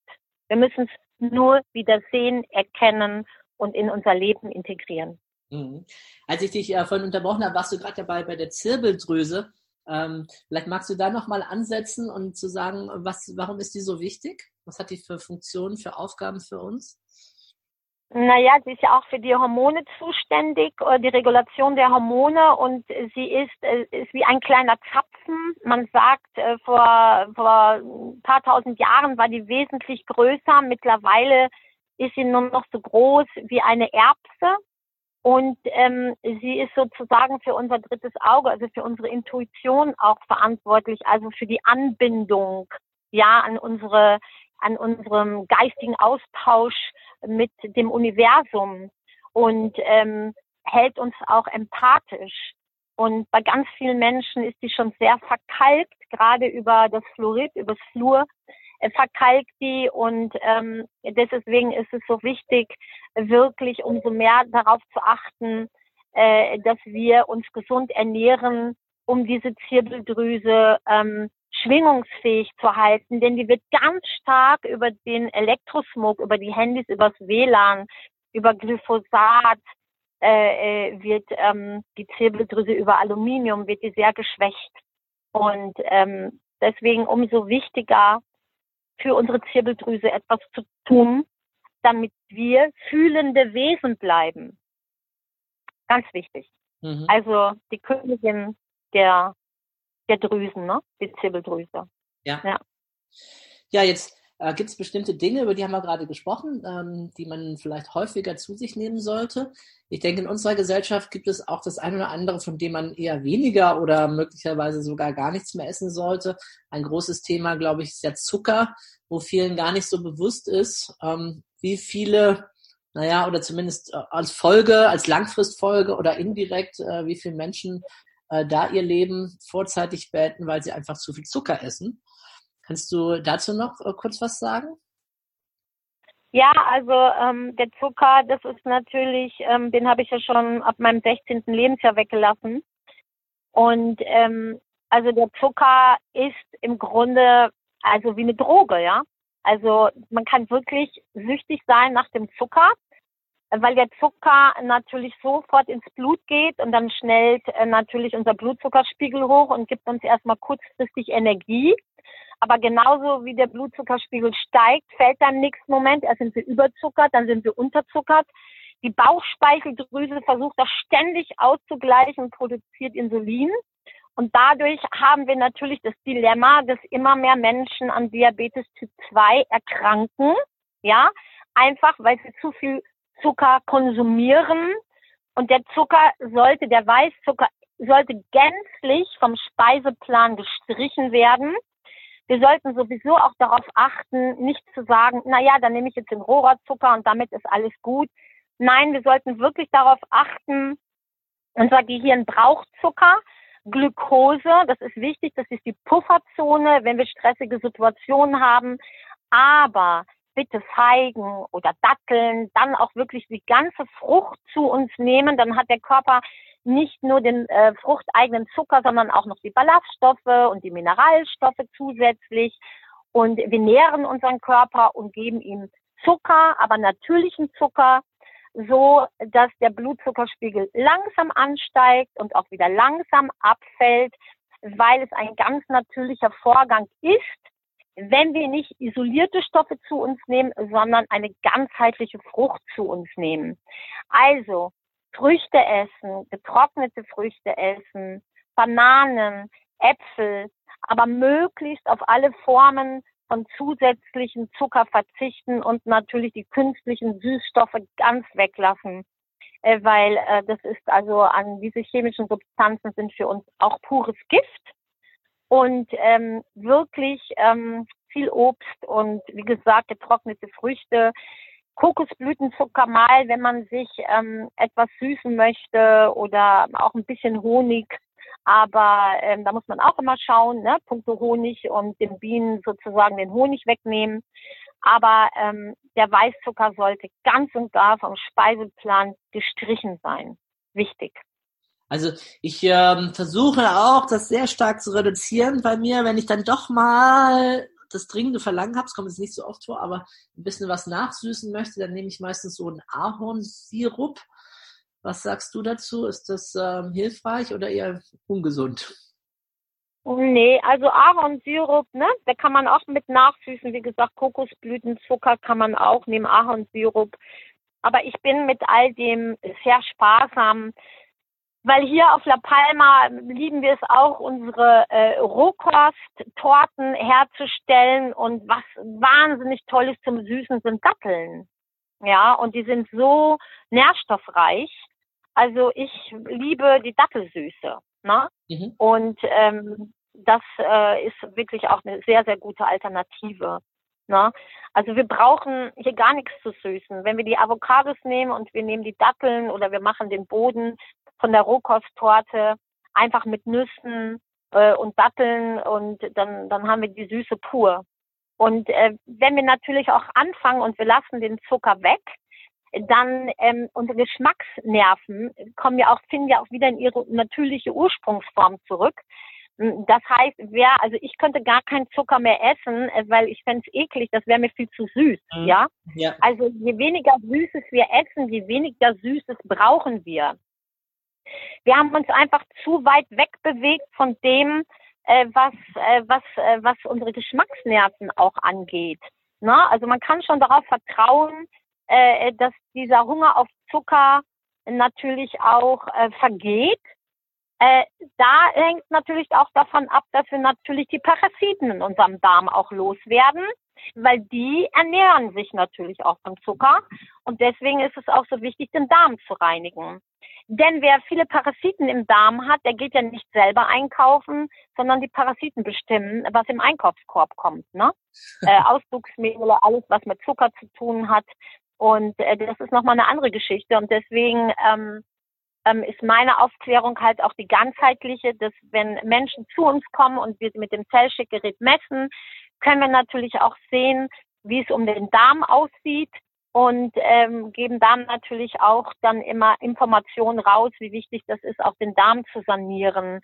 Wir müssen es nur wieder sehen, erkennen und in unser Leben integrieren. Mhm. Als ich dich äh, vorhin unterbrochen habe, warst du gerade dabei bei der Zirbeldrüse. Ähm, vielleicht magst du da nochmal ansetzen und zu sagen, was, warum ist die so wichtig? Was hat die für Funktionen, für Aufgaben für uns? Naja, sie ist ja auch für die Hormone zuständig, äh, die Regulation der Hormone und sie ist, äh, ist wie ein kleiner Zapfen. Man sagt, äh, vor, vor ein paar tausend Jahren war die wesentlich größer. Mittlerweile ist sie nur noch so groß wie eine Erbse. Und ähm, sie ist sozusagen für unser drittes Auge, also für unsere Intuition auch verantwortlich, also für die Anbindung ja an unsere an unserem geistigen Austausch mit dem Universum und ähm, hält uns auch empathisch. Und bei ganz vielen Menschen ist die schon sehr verkalkt, gerade über das Fluorid, über das Fluor verkalkt die. Und ähm, deswegen ist es so wichtig, wirklich umso mehr darauf zu achten, äh, dass wir uns gesund ernähren, um diese Zirbeldrüse ähm, schwingungsfähig zu halten, denn die wird ganz stark über den Elektrosmog, über die Handys, übers WLAN, über Glyphosat, äh, äh, wird ähm, die Zirbeldrüse über Aluminium, wird die sehr geschwächt. Und ähm, deswegen umso wichtiger für unsere Zirbeldrüse etwas zu tun, damit wir fühlende Wesen bleiben. Ganz wichtig. Mhm. Also die Königin der der Drüsen, ne? Die Zirbeldrüse. Ja. Ja, ja jetzt Äh, Gibt es bestimmte Dinge, über die haben wir gerade gesprochen, ähm, die man vielleicht häufiger zu sich nehmen sollte? Ich denke, in unserer Gesellschaft gibt es auch das eine oder andere, von dem man eher weniger oder möglicherweise sogar gar nichts mehr essen sollte. Ein großes Thema, glaube ich, ist der Zucker, wo vielen gar nicht so bewusst ist, ähm, wie viele naja, oder zumindest äh, als Folge, als Langfristfolge oder indirekt, äh, wie viele Menschen äh, da ihr Leben vorzeitig beenden, weil sie einfach zu viel Zucker essen. Kannst du dazu noch äh, kurz was sagen? Ja, also ähm, der Zucker, das ist natürlich, ähm, den habe ich ja schon ab meinem 16. Lebensjahr weggelassen. Und ähm, also der Zucker ist im Grunde also wie eine Droge, ja. Also man kann wirklich süchtig sein nach dem Zucker, weil der Zucker natürlich sofort ins Blut geht und dann schnellt äh, natürlich unser Blutzuckerspiegel hoch und gibt uns erstmal kurzfristig Energie. Aber genauso wie der Blutzuckerspiegel steigt, fällt dann im nächsten Moment, erst sind wir überzuckert, dann sind wir unterzuckert. Die Bauchspeicheldrüse versucht das ständig auszugleichen und produziert Insulin. Und dadurch haben wir natürlich das Dilemma, dass immer mehr Menschen an Diabetes Typ 2 erkranken. Ja, einfach weil sie zu viel Zucker konsumieren. Und der Zucker sollte, der Weißzucker sollte gänzlich vom Speiseplan gestrichen werden. Wir sollten sowieso auch darauf achten, nicht zu sagen, na ja, dann nehme ich jetzt den Rohrzucker und damit ist alles gut. Nein, wir sollten wirklich darauf achten, unser Gehirn braucht Zucker. Glukose, das ist wichtig, das ist die Pufferzone, wenn wir stressige Situationen haben. Aber bitte Feigen oder Datteln, dann auch wirklich die ganze Frucht zu uns nehmen. Dann hat der Körper nicht nur den äh, fruchteigenen Zucker, sondern auch noch die Ballaststoffe und die Mineralstoffe zusätzlich. Und wir nähren unseren Körper und geben ihm Zucker, aber natürlichen Zucker, so dass der Blutzuckerspiegel langsam ansteigt und auch wieder langsam abfällt, weil es ein ganz natürlicher Vorgang ist, wenn wir nicht isolierte Stoffe zu uns nehmen, sondern eine ganzheitliche Frucht zu uns nehmen. Also Früchte essen, getrocknete Früchte essen, Bananen, Äpfel, aber möglichst auf alle Formen von zusätzlichen Zucker verzichten und natürlich die künstlichen Süßstoffe ganz weglassen, äh, weil äh, das ist also an diese chemischen Substanzen sind für uns auch pures Gift und ähm, wirklich ähm, viel Obst und wie gesagt getrocknete Früchte. Kokosblütenzucker mal, wenn man sich ähm, etwas süßen möchte oder auch ein bisschen Honig. Aber ähm, da muss man auch immer schauen, ne? Punkte Honig und den Bienen sozusagen den Honig wegnehmen. Aber ähm, der Weißzucker sollte ganz und gar vom Speiseplan gestrichen sein. Wichtig. Also ich ähm, versuche auch, das sehr stark zu reduzieren bei mir, wenn ich dann doch mal das dringende Verlangen habe, es kommt jetzt nicht so oft vor, aber ein bisschen was nachsüßen möchte, dann nehme ich meistens so einen Ahornsirup. Was sagst du dazu? Ist das ähm, hilfreich oder eher ungesund? Nee, also Ahornsirup, ne, da kann man auch mit nachsüßen. Wie gesagt, Kokosblütenzucker kann man auch nehmen, Ahornsirup. Aber ich bin mit all dem sehr sparsam weil hier auf La Palma lieben wir es auch, unsere äh, Rohkosttorten herzustellen und was wahnsinnig tolles zum Süßen sind Datteln. Ja, und die sind so nährstoffreich. Also ich liebe die Dattelsüße. Ne? Mhm. Und ähm, das äh, ist wirklich auch eine sehr, sehr gute Alternative. Ne? Also wir brauchen hier gar nichts zu süßen. Wenn wir die Avocados nehmen und wir nehmen die Datteln oder wir machen den Boden von der Rohkosttorte einfach mit Nüssen äh, und Datteln und dann, dann haben wir die Süße pur. Und äh, wenn wir natürlich auch anfangen und wir lassen den Zucker weg, dann ähm, unsere Geschmacksnerven kommen ja auch, finden ja auch wieder in ihre natürliche Ursprungsform zurück. Das heißt, wer, also ich könnte gar keinen Zucker mehr essen, äh, weil ich fände es eklig, das wäre mir viel zu süß, mhm. ja? ja? Also je weniger Süßes wir essen, je weniger Süßes brauchen wir. Wir haben uns einfach zu weit wegbewegt von dem, äh, was, äh, was, äh, was unsere Geschmacksnerven auch angeht. Na, also man kann schon darauf vertrauen, äh, dass dieser Hunger auf Zucker natürlich auch äh, vergeht. Äh, da hängt natürlich auch davon ab, dass wir natürlich die Parasiten in unserem Darm auch loswerden. weil die ernähren sich natürlich auch von Zucker und deswegen ist es auch so wichtig, den Darm zu reinigen. Denn wer viele Parasiten im Darm hat, der geht ja nicht selber einkaufen, sondern die Parasiten bestimmen, was im Einkaufskorb kommt. Ne? äh, Ausdrucksmehle, alles, was mit Zucker zu tun hat. Und äh, das ist nochmal eine andere Geschichte. Und deswegen ähm, ähm, ist meine Aufklärung halt auch die ganzheitliche, dass wenn Menschen zu uns kommen und wir mit dem Zellschickgerät messen, können wir natürlich auch sehen, wie es um den Darm aussieht und ähm, geben dann natürlich auch dann immer Informationen raus, wie wichtig das ist, auch den Darm zu sanieren.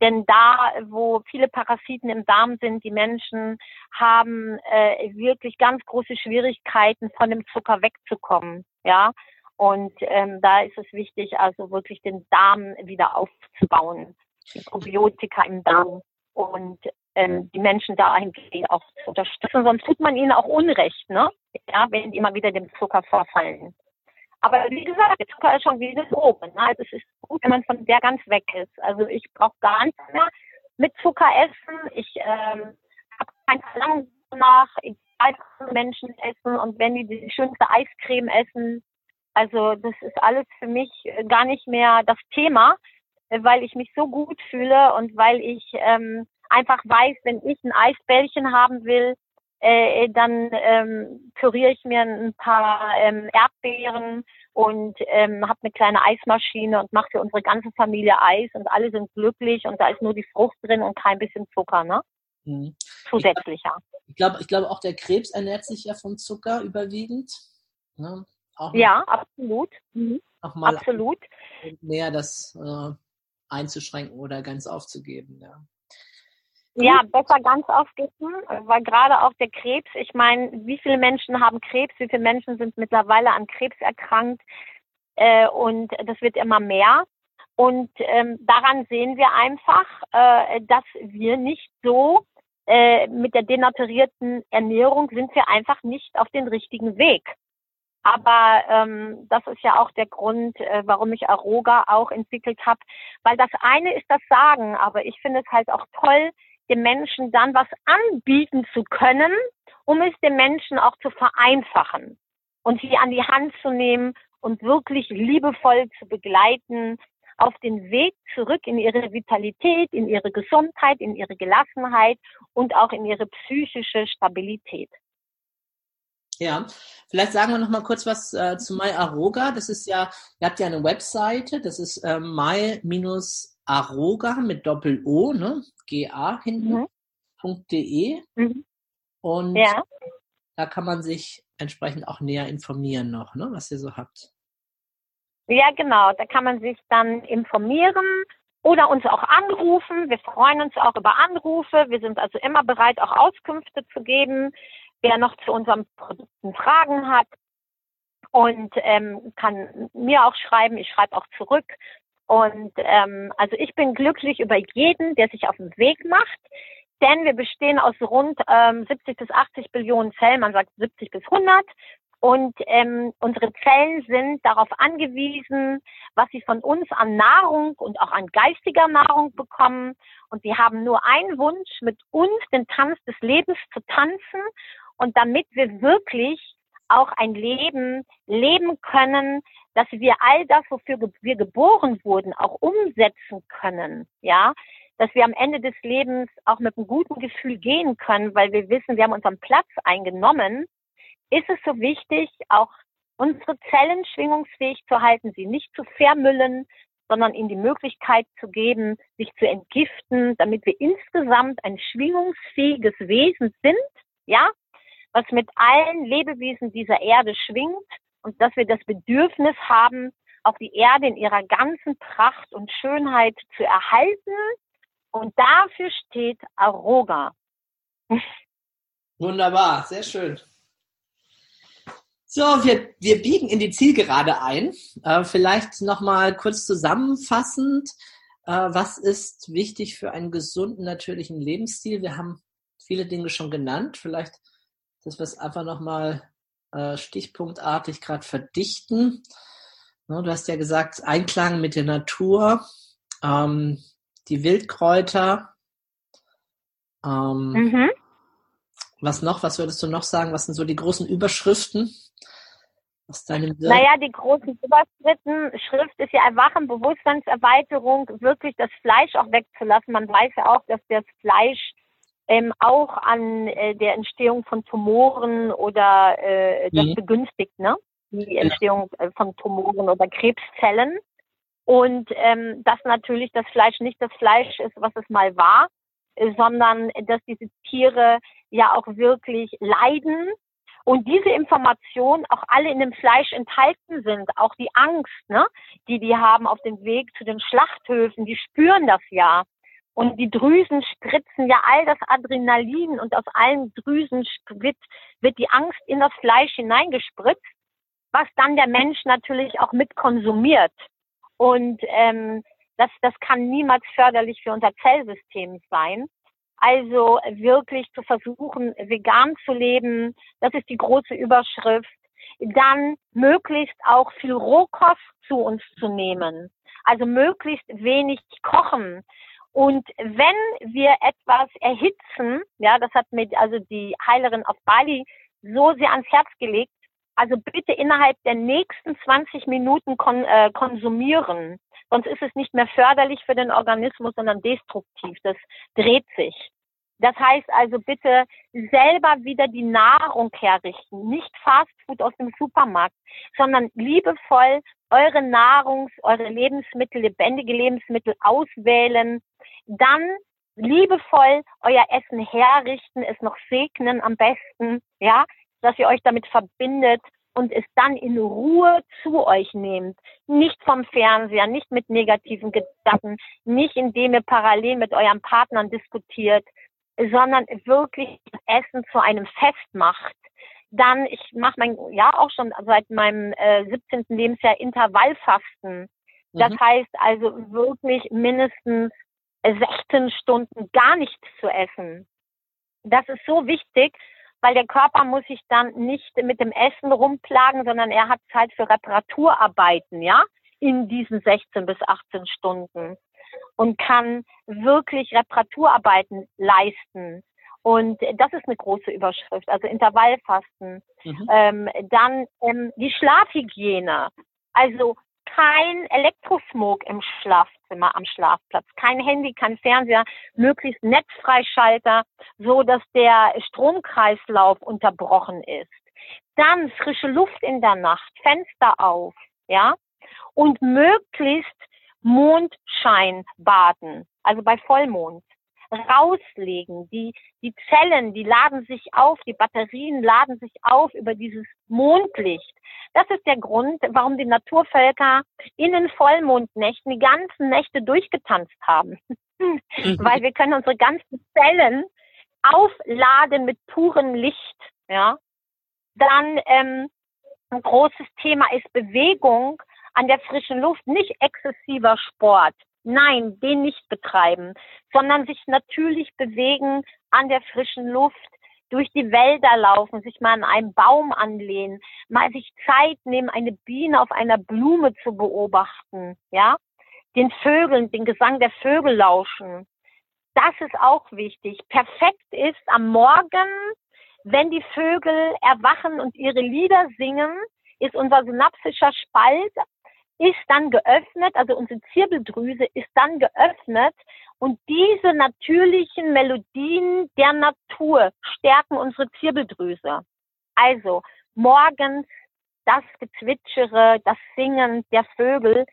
Denn da, wo viele Parasiten im Darm sind, die Menschen haben äh, wirklich ganz große Schwierigkeiten, von dem Zucker wegzukommen. Ja, und ähm, da ist es wichtig, also wirklich den Darm wieder aufzubauen, die Probiotika im Darm und ähm, die Menschen da eigentlich auch zu unterstützen. Sonst tut man ihnen auch Unrecht, ne? Ja, wenn die immer wieder dem Zucker verfallen. Aber wie gesagt, der Zucker ist schon wie eine Droge. Ne? Also es ist gut, wenn man von der ganz weg ist. Also ich brauche gar nichts mehr mit Zucker essen. Ich ähm, habe kein Verlangen danach. Ich weiß, Menschen essen und wenn die die schönste Eiscreme essen, also das ist alles für mich gar nicht mehr das Thema, weil ich mich so gut fühle und weil ich ähm, einfach weiß, wenn ich ein Eisbällchen haben will, äh, dann ähm, püriere ich mir ein paar ähm, Erdbeeren und ähm, habe eine kleine Eismaschine und mache für unsere ganze Familie Eis und alle sind glücklich und da ist nur die Frucht drin und kein bisschen Zucker, ne? Mhm. Zusätzlicher. Ich glaube, ich glaube auch der Krebs ernährt sich ja von Zucker überwiegend. Ne? ja, absolut. Mhm. Absolut. Mehr das äh, einzuschränken oder ganz aufzugeben, ja. Ja, besser ganz aufgeben, weil gerade auch der Krebs, ich meine, wie viele Menschen haben Krebs, wie viele Menschen sind mittlerweile an Krebs erkrankt äh, und das wird immer mehr. Und ähm, daran sehen wir einfach, äh, dass wir nicht so äh, mit der denaturierten Ernährung sind wir einfach nicht auf den richtigen Weg. Aber ähm, das ist ja auch der Grund, äh, warum ich Aroga auch entwickelt habe. Weil das eine ist das Sagen, aber ich finde es halt auch toll, dem Menschen dann was anbieten zu können, um es dem Menschen auch zu vereinfachen und sie an die Hand zu nehmen und wirklich liebevoll zu begleiten auf den Weg zurück in ihre Vitalität, in ihre Gesundheit, in ihre Gelassenheit und auch in ihre psychische Stabilität. Ja, vielleicht sagen wir noch mal kurz was äh, zu MyAroga. Das ist ja, ihr habt ja eine Webseite, das ist äh, my-aroga mit Doppel-O, ne? G-A hinten, mhm. .de. Mhm. Und ja. da kann man sich entsprechend auch näher informieren noch, ne, was ihr so habt. Ja, genau. Da kann man sich dann informieren oder uns auch anrufen. Wir freuen uns auch über Anrufe. Wir sind also immer bereit, auch Auskünfte zu geben wer noch zu unseren Produkten Fragen hat und ähm, kann mir auch schreiben. Ich schreibe auch zurück. Und ähm, also ich bin glücklich über jeden, der sich auf den Weg macht, denn wir bestehen aus rund ähm, 70 bis 80 Billionen Zellen, man sagt 70 bis 100. Und ähm, unsere Zellen sind darauf angewiesen, was sie von uns an Nahrung und auch an geistiger Nahrung bekommen. Und sie haben nur einen Wunsch, mit uns den Tanz des Lebens zu tanzen und damit wir wirklich auch ein Leben leben können, dass wir all das, wofür wir geboren wurden, auch umsetzen können, ja, dass wir am Ende des Lebens auch mit einem guten Gefühl gehen können, weil wir wissen, wir haben unseren Platz eingenommen, ist es so wichtig, auch unsere Zellen schwingungsfähig zu halten, sie nicht zu vermüllen, sondern ihnen die Möglichkeit zu geben, sich zu entgiften, damit wir insgesamt ein schwingungsfähiges Wesen sind, ja, was mit allen Lebewesen dieser Erde schwingt und dass wir das Bedürfnis haben, auch die Erde in ihrer ganzen Pracht und Schönheit zu erhalten. Und dafür steht Aroga. Wunderbar, sehr schön. So, wir, wir biegen in die Zielgerade ein. Äh, vielleicht nochmal kurz zusammenfassend. Äh, was ist wichtig für einen gesunden, natürlichen Lebensstil? Wir haben viele Dinge schon genannt. Vielleicht dass wir es einfach nochmal äh, stichpunktartig gerade verdichten. Ne, du hast ja gesagt, Einklang mit der Natur, ähm, die Wildkräuter ähm, mhm. Was noch? Was würdest du noch sagen? Was sind so die großen Überschriften aus deinem Wirken? Naja, die großen Überschriften, Schrift ist ja Erwachen, Bewusstseinserweiterung, wirklich das Fleisch auch wegzulassen. Man weiß ja auch, dass das Fleisch ähm, auch an äh, der Entstehung von Tumoren oder äh, das mhm. begünstigt, ne? Die Entstehung ja. Äh, von Tumoren oder Krebszellen. Und ähm, dass natürlich das Fleisch nicht das Fleisch ist, was es mal war, sondern dass diese Tiere ja auch wirklich leiden und diese Informationen auch alle in dem Fleisch enthalten sind, auch die Angst, ne, die die haben auf dem Weg zu den Schlachthöfen, die spüren das ja. Und die Drüsen spritzen ja all das Adrenalin und aus allen Drüsen wird, wird die Angst in das Fleisch hineingespritzt, was dann der Mensch natürlich auch mit konsumiert. Und ähm, das, das kann niemals förderlich für unser Zellsystem sein. Also wirklich zu versuchen, vegan zu leben, das ist die große Überschrift. Dann möglichst auch viel Rohkost zu uns zu nehmen. Also möglichst wenig kochen. Und wenn wir etwas erhitzen, ja, das hat mir also die Heilerin auf Bali so sehr ans Herz gelegt, also bitte innerhalb der nächsten 20 Minuten kon äh, konsumieren. Sonst ist es nicht mehr förderlich für den Organismus, sondern destruktiv. Das dreht sich. Das heißt also bitte selber wieder die Nahrung herrichten. Nicht Fastfood aus dem Supermarkt, sondern liebevoll eure Nahrungs-, eure Lebensmittel, lebendige Lebensmittel auswählen. Dann liebevoll euer Essen herrichten, es noch segnen am besten, ja, dass ihr euch damit verbindet und es dann in Ruhe zu euch nehmt. Nicht vom Fernseher, nicht mit negativen Gedanken, nicht indem ihr parallel mit eurem Partnern diskutiert, sondern wirklich Essen zu einem Fest macht. Dann, ich mache mein, ja auch schon seit meinem äh, 17. Lebensjahr Intervallfasten. Das mhm. heißt also wirklich mindestens 16 Stunden gar nichts zu essen. Das ist so wichtig, weil der Körper muss sich dann nicht mit dem Essen rumplagen, sondern er hat Zeit für Reparaturarbeiten, ja, in diesen 16 bis 18 Stunden und kann wirklich Reparaturarbeiten leisten. Und das ist eine große Überschrift, also Intervallfasten. Mhm. Ähm, dann ähm, die Schlafhygiene. Also kein Elektrosmog im Schlafzimmer am Schlafplatz, kein Handy, kein Fernseher, möglichst Netzfreischalter, so dass der Stromkreislauf unterbrochen ist. Dann frische Luft in der Nacht, Fenster auf, ja, und möglichst Mondschein baden, also bei Vollmond rauslegen. Die, die Zellen, die laden sich auf, die Batterien laden sich auf über dieses Mondlicht. Das ist der Grund, warum die Naturvölker in den Vollmondnächten die ganzen Nächte durchgetanzt haben. Mhm. Weil wir können unsere ganzen Zellen aufladen mit purem Licht. Ja, dann ähm, ein großes Thema ist Bewegung an der frischen Luft, nicht exzessiver Sport. Nein, den nicht betreiben, sondern sich natürlich bewegen an der frischen Luft, durch die Wälder laufen, sich mal an einem Baum anlehnen, mal sich Zeit nehmen, eine Biene auf einer Blume zu beobachten, ja, den Vögeln, den Gesang der Vögel lauschen. Das ist auch wichtig. Perfekt ist am Morgen, wenn die Vögel erwachen und ihre Lieder singen, ist unser synapsischer Spalt ist dann geöffnet, also unsere Zirbeldrüse ist dann geöffnet und diese natürlichen Melodien der Natur stärken unsere Zirbeldrüse. Also morgens das Gezwitschere, das Singen der Vögel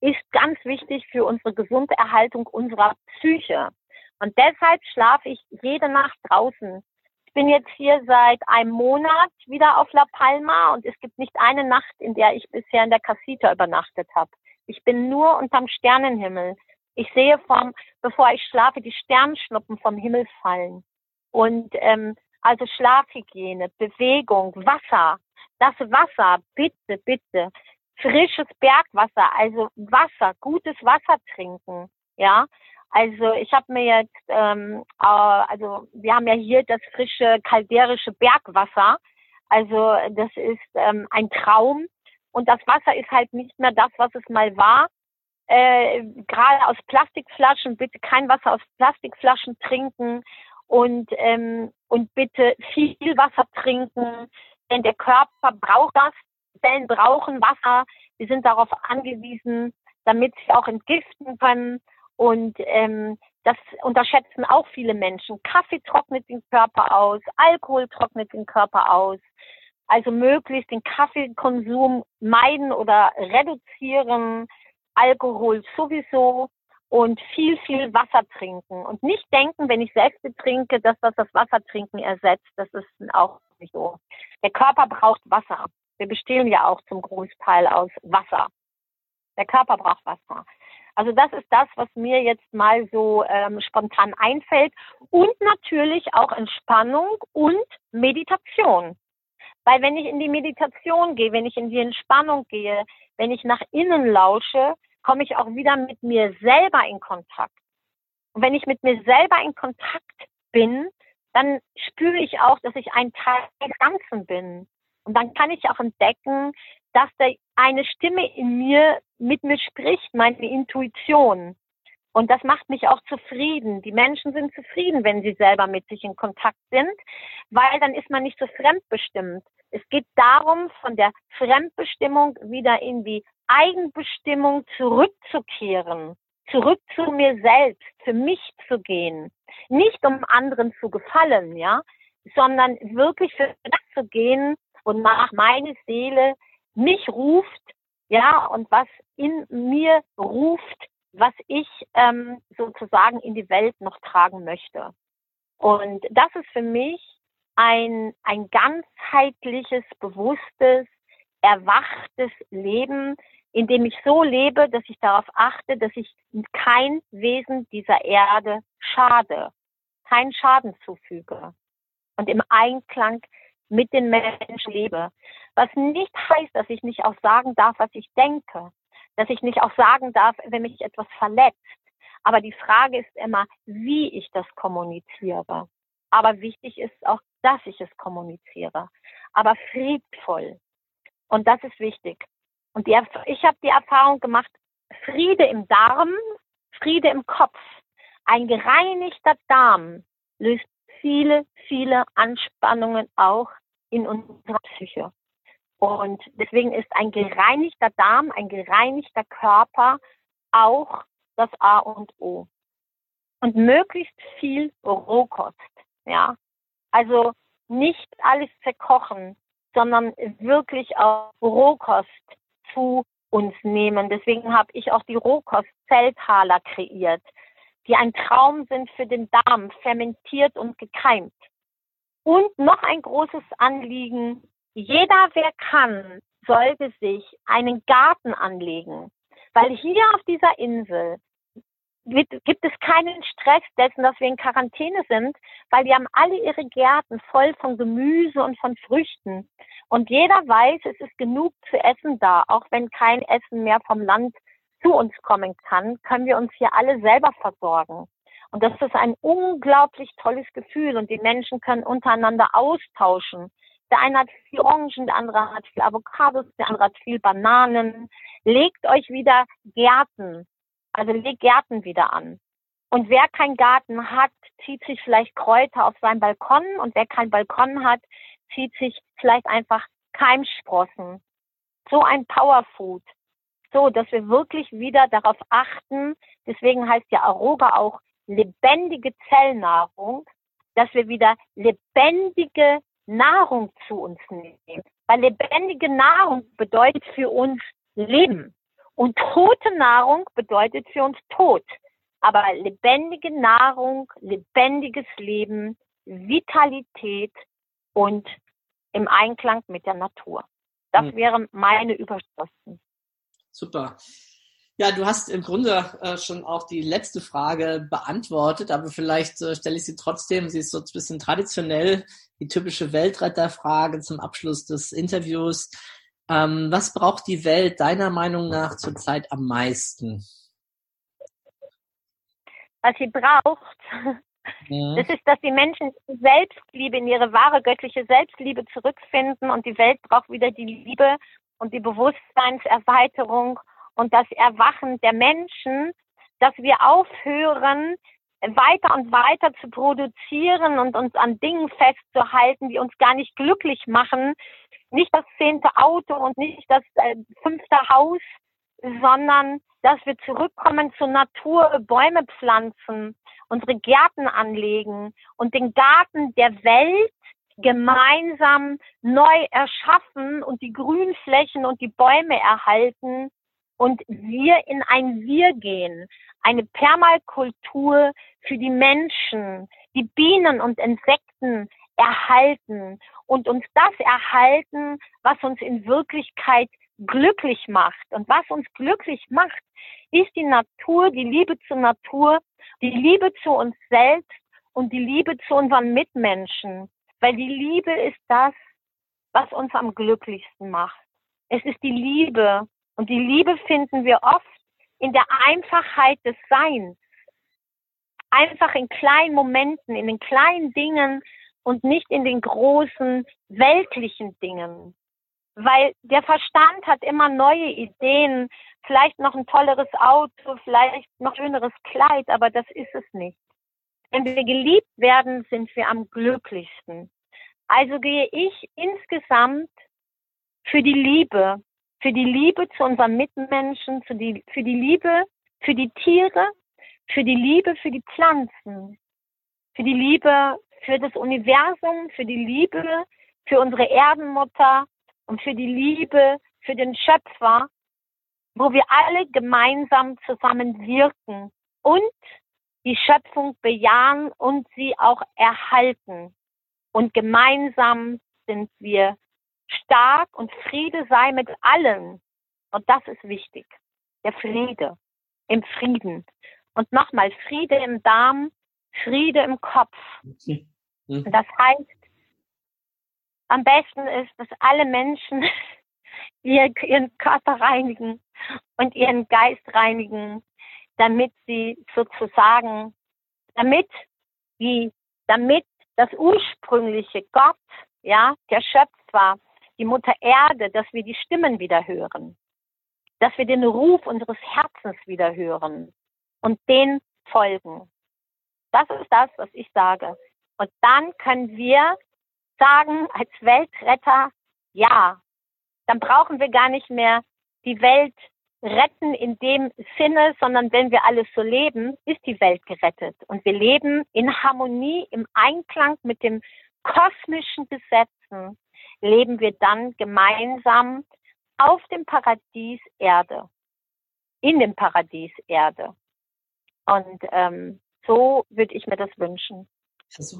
ist ganz wichtig für unsere Gesunderhaltung unserer Psyche. Und deshalb schlafe ich jede Nacht draußen bin jetzt hier seit einem Monat wieder auf La Palma und es gibt nicht eine Nacht, in der ich bisher in der Casita übernachtet habe. Ich bin nur unterm Sternenhimmel. Ich sehe vom, bevor ich schlafe, die Sternschnuppen vom Himmel fallen. Und ähm, also Schlafhygiene, Bewegung, Wasser. Das Wasser, bitte, bitte. Frisches Bergwasser, also Wasser, gutes Wasser trinken. Ja, also ich habe mir jetzt, ähm, äh, also wir haben ja hier das frische kalderische Bergwasser. Also das ist ähm, ein Traum und das Wasser ist halt nicht mehr das, was es mal war. Äh, Gerade aus Plastikflaschen, bitte kein Wasser aus Plastikflaschen trinken und, ähm, und bitte viel Wasser trinken, denn der Körper braucht das. Zellen brauchen Wasser. Sie sind darauf angewiesen, damit sie auch entgiften können. Und ähm, das unterschätzen auch viele Menschen. Kaffee trocknet den Körper aus, Alkohol trocknet den Körper aus. Also möglichst den Kaffeekonsum meiden oder reduzieren, Alkohol sowieso und viel, viel Wasser trinken. Und nicht denken, wenn ich selbst trinke, dass das das Wassertrinken ersetzt. Das ist auch nicht so. Der Körper braucht Wasser. Wir bestehen ja auch zum Großteil aus Wasser. Der Körper braucht Wasser. Also das ist das, was mir jetzt mal so ähm, spontan einfällt. Und natürlich auch Entspannung und Meditation. Weil wenn ich in die Meditation gehe, wenn ich in die Entspannung gehe, wenn ich nach innen lausche, komme ich auch wieder mit mir selber in Kontakt. Und wenn ich mit mir selber in Kontakt bin, dann spüre ich auch, dass ich ein Teil des Ganzen bin. Und dann kann ich auch entdecken, dass da eine Stimme in mir mit mir spricht, meine Intuition. Und das macht mich auch zufrieden. Die Menschen sind zufrieden, wenn sie selber mit sich in Kontakt sind, weil dann ist man nicht so fremdbestimmt. Es geht darum, von der Fremdbestimmung wieder in die Eigenbestimmung zurückzukehren, zurück zu mir selbst, für mich zu gehen. Nicht um anderen zu gefallen, ja, sondern wirklich für das zu gehen, wonach meine Seele mich ruft, ja, und was in mir ruft, was ich ähm, sozusagen in die Welt noch tragen möchte. Und das ist für mich ein, ein ganzheitliches, bewusstes, erwachtes Leben, in dem ich so lebe, dass ich darauf achte, dass ich kein Wesen dieser Erde schade, keinen Schaden zufüge und im Einklang mit den Menschen lebe. Was nicht heißt, dass ich nicht auch sagen darf, was ich denke, dass ich nicht auch sagen darf, wenn mich etwas verletzt. Aber die Frage ist immer, wie ich das kommuniziere. Aber wichtig ist auch, dass ich es kommuniziere. Aber friedvoll. Und das ist wichtig. Und die, ich habe die Erfahrung gemacht, Friede im Darm, Friede im Kopf. Ein gereinigter Darm löst viele, viele Anspannungen auch in unserer Psyche. Und deswegen ist ein gereinigter Darm, ein gereinigter Körper auch das A und O. Und möglichst viel Rohkost, ja. Also nicht alles verkochen, sondern wirklich auch Rohkost zu uns nehmen. Deswegen habe ich auch die Rohkost-Zeltaler kreiert, die ein Traum sind für den Darm, fermentiert und gekeimt. Und noch ein großes Anliegen, jeder, wer kann, sollte sich einen Garten anlegen. Weil hier auf dieser Insel gibt es keinen Stress dessen, dass wir in Quarantäne sind, weil die haben alle ihre Gärten voll von Gemüse und von Früchten. Und jeder weiß, es ist genug zu essen da. Auch wenn kein Essen mehr vom Land zu uns kommen kann, können wir uns hier alle selber versorgen. Und das ist ein unglaublich tolles Gefühl und die Menschen können untereinander austauschen. Der eine hat viel Orangen, der andere hat viel Avocados, der andere hat viel Bananen. Legt euch wieder Gärten, also legt Gärten wieder an. Und wer keinen Garten hat, zieht sich vielleicht Kräuter auf seinen Balkon und wer keinen Balkon hat, zieht sich vielleicht einfach Keimsprossen. So ein Powerfood. So, dass wir wirklich wieder darauf achten, deswegen heißt ja Aroga auch lebendige Zellnahrung, dass wir wieder lebendige Nahrung zu uns nehmen. Weil lebendige Nahrung bedeutet für uns Leben. Und tote Nahrung bedeutet für uns Tod. Aber lebendige Nahrung, lebendiges Leben, Vitalität und im Einklang mit der Natur. Das hm. wären meine Überschriften. Super. Ja, du hast im Grunde äh, schon auch die letzte Frage beantwortet, aber vielleicht äh, stelle ich sie trotzdem. Sie ist so ein bisschen traditionell, die typische Weltretterfrage zum Abschluss des Interviews. Ähm, was braucht die Welt deiner Meinung nach zurzeit am meisten? Was sie braucht, mhm. das ist, dass die Menschen Selbstliebe, in ihre wahre göttliche Selbstliebe zurückfinden und die Welt braucht wieder die Liebe und die Bewusstseinserweiterung und das Erwachen der Menschen, dass wir aufhören, weiter und weiter zu produzieren und uns an Dingen festzuhalten, die uns gar nicht glücklich machen. Nicht das zehnte Auto und nicht das äh, fünfte Haus, sondern dass wir zurückkommen zur Natur, Bäume pflanzen, unsere Gärten anlegen und den Garten der Welt gemeinsam neu erschaffen und die Grünflächen und die Bäume erhalten und wir in ein Wir gehen, eine Permakultur für die Menschen, die Bienen und Insekten erhalten und uns das erhalten, was uns in Wirklichkeit glücklich macht. Und was uns glücklich macht, ist die Natur, die Liebe zur Natur, die Liebe zu uns selbst und die Liebe zu unseren Mitmenschen. Weil die Liebe ist das, was uns am glücklichsten macht. Es ist die Liebe. Und die Liebe finden wir oft in der Einfachheit des Seins. Einfach in kleinen Momenten, in den kleinen Dingen und nicht in den großen weltlichen Dingen. Weil der Verstand hat immer neue Ideen, vielleicht noch ein tolleres Auto, vielleicht noch schöneres Kleid, aber das ist es nicht. Wenn wir geliebt werden, sind wir am glücklichsten. Also gehe ich insgesamt für die Liebe, für die Liebe zu unseren Mitmenschen, für die, für die Liebe für die Tiere, für die Liebe für die Pflanzen, für die Liebe für das Universum, für die Liebe für unsere Erdenmutter und für die Liebe für den Schöpfer, wo wir alle gemeinsam zusammen wirken und die Schöpfung bejahen und sie auch erhalten. Und gemeinsam sind wir stark und Friede sei mit allen. Und das ist wichtig. Der Friede im Frieden. Und nochmal, Friede im Darm, Friede im Kopf. Mhm. Das heißt, am besten ist, dass alle Menschen ihren Körper reinigen und ihren Geist reinigen, damit sie sozusagen, damit die, damit das ursprüngliche Gott, ja, der Schöpfer, die Mutter Erde, dass wir die Stimmen wieder hören, dass wir den Ruf unseres Herzens wieder hören und den folgen. Das ist das, was ich sage. Und dann können wir sagen als Weltretter, ja, dann brauchen wir gar nicht mehr die Welt retten in dem Sinne, sondern wenn wir alles so leben, ist die Welt gerettet. Und wir leben in Harmonie, im Einklang mit den kosmischen Gesetzen, leben wir dann gemeinsam auf dem Paradies Erde, in dem Paradies Erde. Und ähm, so würde ich mir das wünschen.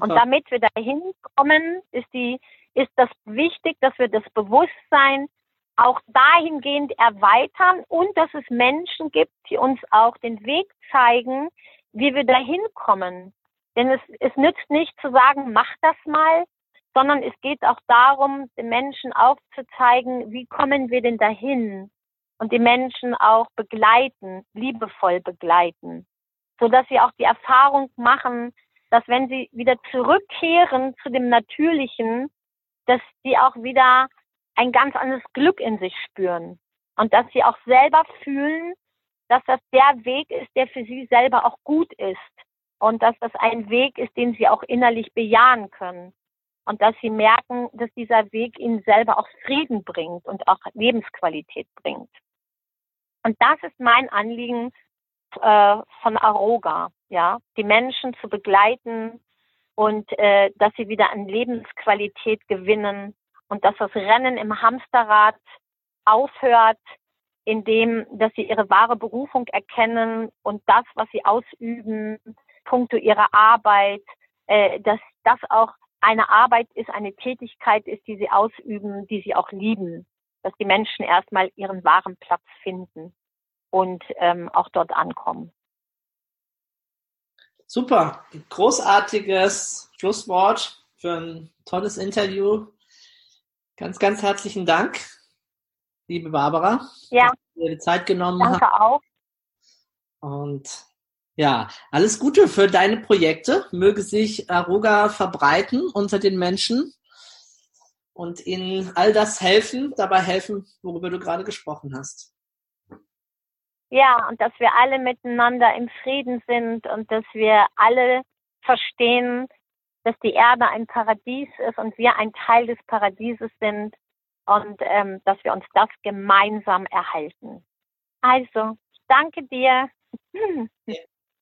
Und damit wir dahin kommen, ist die, ist das wichtig, dass wir das Bewusstsein auch dahingehend erweitern und dass es Menschen gibt, die uns auch den Weg zeigen, wie wir dahin kommen. Denn es, es nützt nicht zu sagen, mach das mal, sondern es geht auch darum, den Menschen aufzuzeigen, wie kommen wir denn dahin? Und die Menschen auch begleiten, liebevoll begleiten, so dass sie auch die Erfahrung machen, dass wenn sie wieder zurückkehren zu dem Natürlichen, dass sie auch wieder ein ganz anderes Glück in sich spüren und dass sie auch selber fühlen, dass das der Weg ist, der für sie selber auch gut ist und dass das ein Weg ist, den sie auch innerlich bejahen können und dass sie merken, dass dieser Weg ihnen selber auch Frieden bringt und auch Lebensqualität bringt. Und das ist mein Anliegen äh, von Aroga ja, die Menschen zu begleiten und äh, dass sie wieder an Lebensqualität gewinnen und dass das Rennen im Hamsterrad aufhört, indem dass sie ihre wahre Berufung erkennen und das, was sie ausüben, punkto ihrer Arbeit, äh, dass das auch eine Arbeit ist, eine Tätigkeit ist, die sie ausüben, die sie auch lieben, dass die Menschen erstmal ihren wahren Platz finden und ähm, auch dort ankommen. Super, großartiges Schlusswort für ein tolles Interview. Ganz, ganz herzlichen Dank, liebe Barbara. Ja. Dass du dir die Zeit genommen Danke hast. auch. Und ja, alles Gute für deine Projekte. Möge sich Aruga verbreiten unter den Menschen und ihnen all das helfen, dabei helfen, worüber du gerade gesprochen hast. Ja, und dass wir alle miteinander im Frieden sind und dass wir alle verstehen, dass die Erde ein Paradies ist und wir ein Teil des Paradieses sind und ähm, dass wir uns das gemeinsam erhalten. Also, danke dir